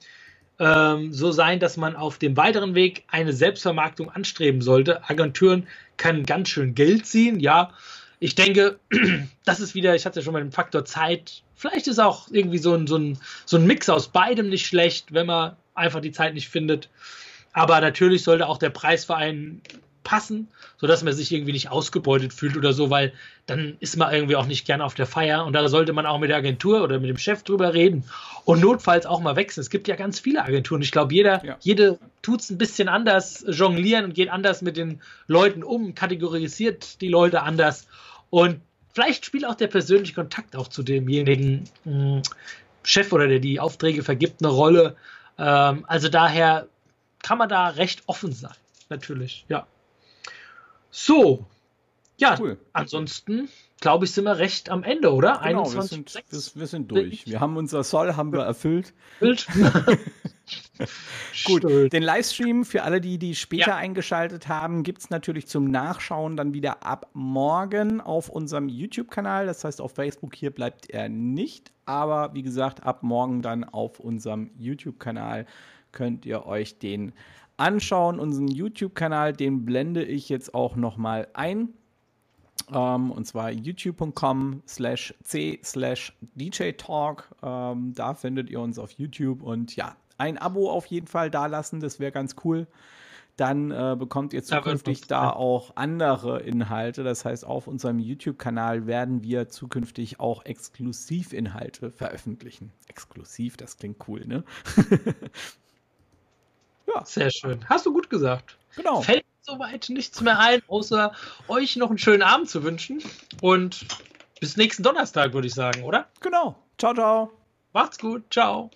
ähm, so sein, dass man auf dem weiteren Weg eine Selbstvermarktung anstreben sollte. Agenturen können ganz schön Geld ziehen, ja. Ich denke, [clears throat] das ist wieder, ich hatte ja schon mal den Faktor Zeit. Vielleicht ist auch irgendwie so ein, so, ein, so ein Mix aus beidem nicht schlecht, wenn man einfach die Zeit nicht findet. Aber natürlich sollte auch der Preisverein passen, sodass man sich irgendwie nicht ausgebeutet fühlt oder so, weil dann ist man irgendwie auch nicht gerne auf der Feier und da sollte man auch mit der Agentur oder mit dem Chef drüber reden und notfalls auch mal wechseln. Es gibt ja ganz viele Agenturen. Ich glaube, jeder, ja. jede tut es ein bisschen anders, jonglieren und geht anders mit den Leuten um, kategorisiert die Leute anders und vielleicht spielt auch der persönliche Kontakt auch zu demjenigen mh, hm, Chef oder der die Aufträge vergibt eine Rolle. Ähm, also daher kann man da recht offen sein, natürlich, ja. So. Ja, cool. ansonsten glaube ich, sind wir recht am Ende, oder? Genau, 21, wir, sind, wir, wir, sind durch. Wir haben unser Soll haben wir erfüllt. [laughs] Gut, den Livestream für alle, die die später ja. eingeschaltet haben, gibt es natürlich zum Nachschauen dann wieder ab morgen auf unserem YouTube-Kanal. Das heißt, auf Facebook hier bleibt er nicht. Aber wie gesagt, ab morgen dann auf unserem YouTube-Kanal könnt ihr euch den anschauen. Unseren YouTube-Kanal, den blende ich jetzt auch nochmal ein. Ähm, und zwar youtube.com slash c slash DJ Talk. Ähm, da findet ihr uns auf YouTube. Und ja, ein Abo auf jeden Fall da lassen, das wäre ganz cool. dann äh, bekommt ihr zukünftig da, da auch andere Inhalte. Das heißt, auf unserem YouTube-Kanal werden wir zukünftig auch Exklusivinhalte veröffentlichen. Exklusiv, das klingt cool, ne? [laughs] ja. Sehr schön. Hast du gut gesagt. Genau. Fällt soweit nichts mehr ein, außer euch noch einen schönen Abend zu wünschen. Und bis nächsten Donnerstag, würde ich sagen, oder? Genau. Ciao, ciao. Macht's gut. Ciao.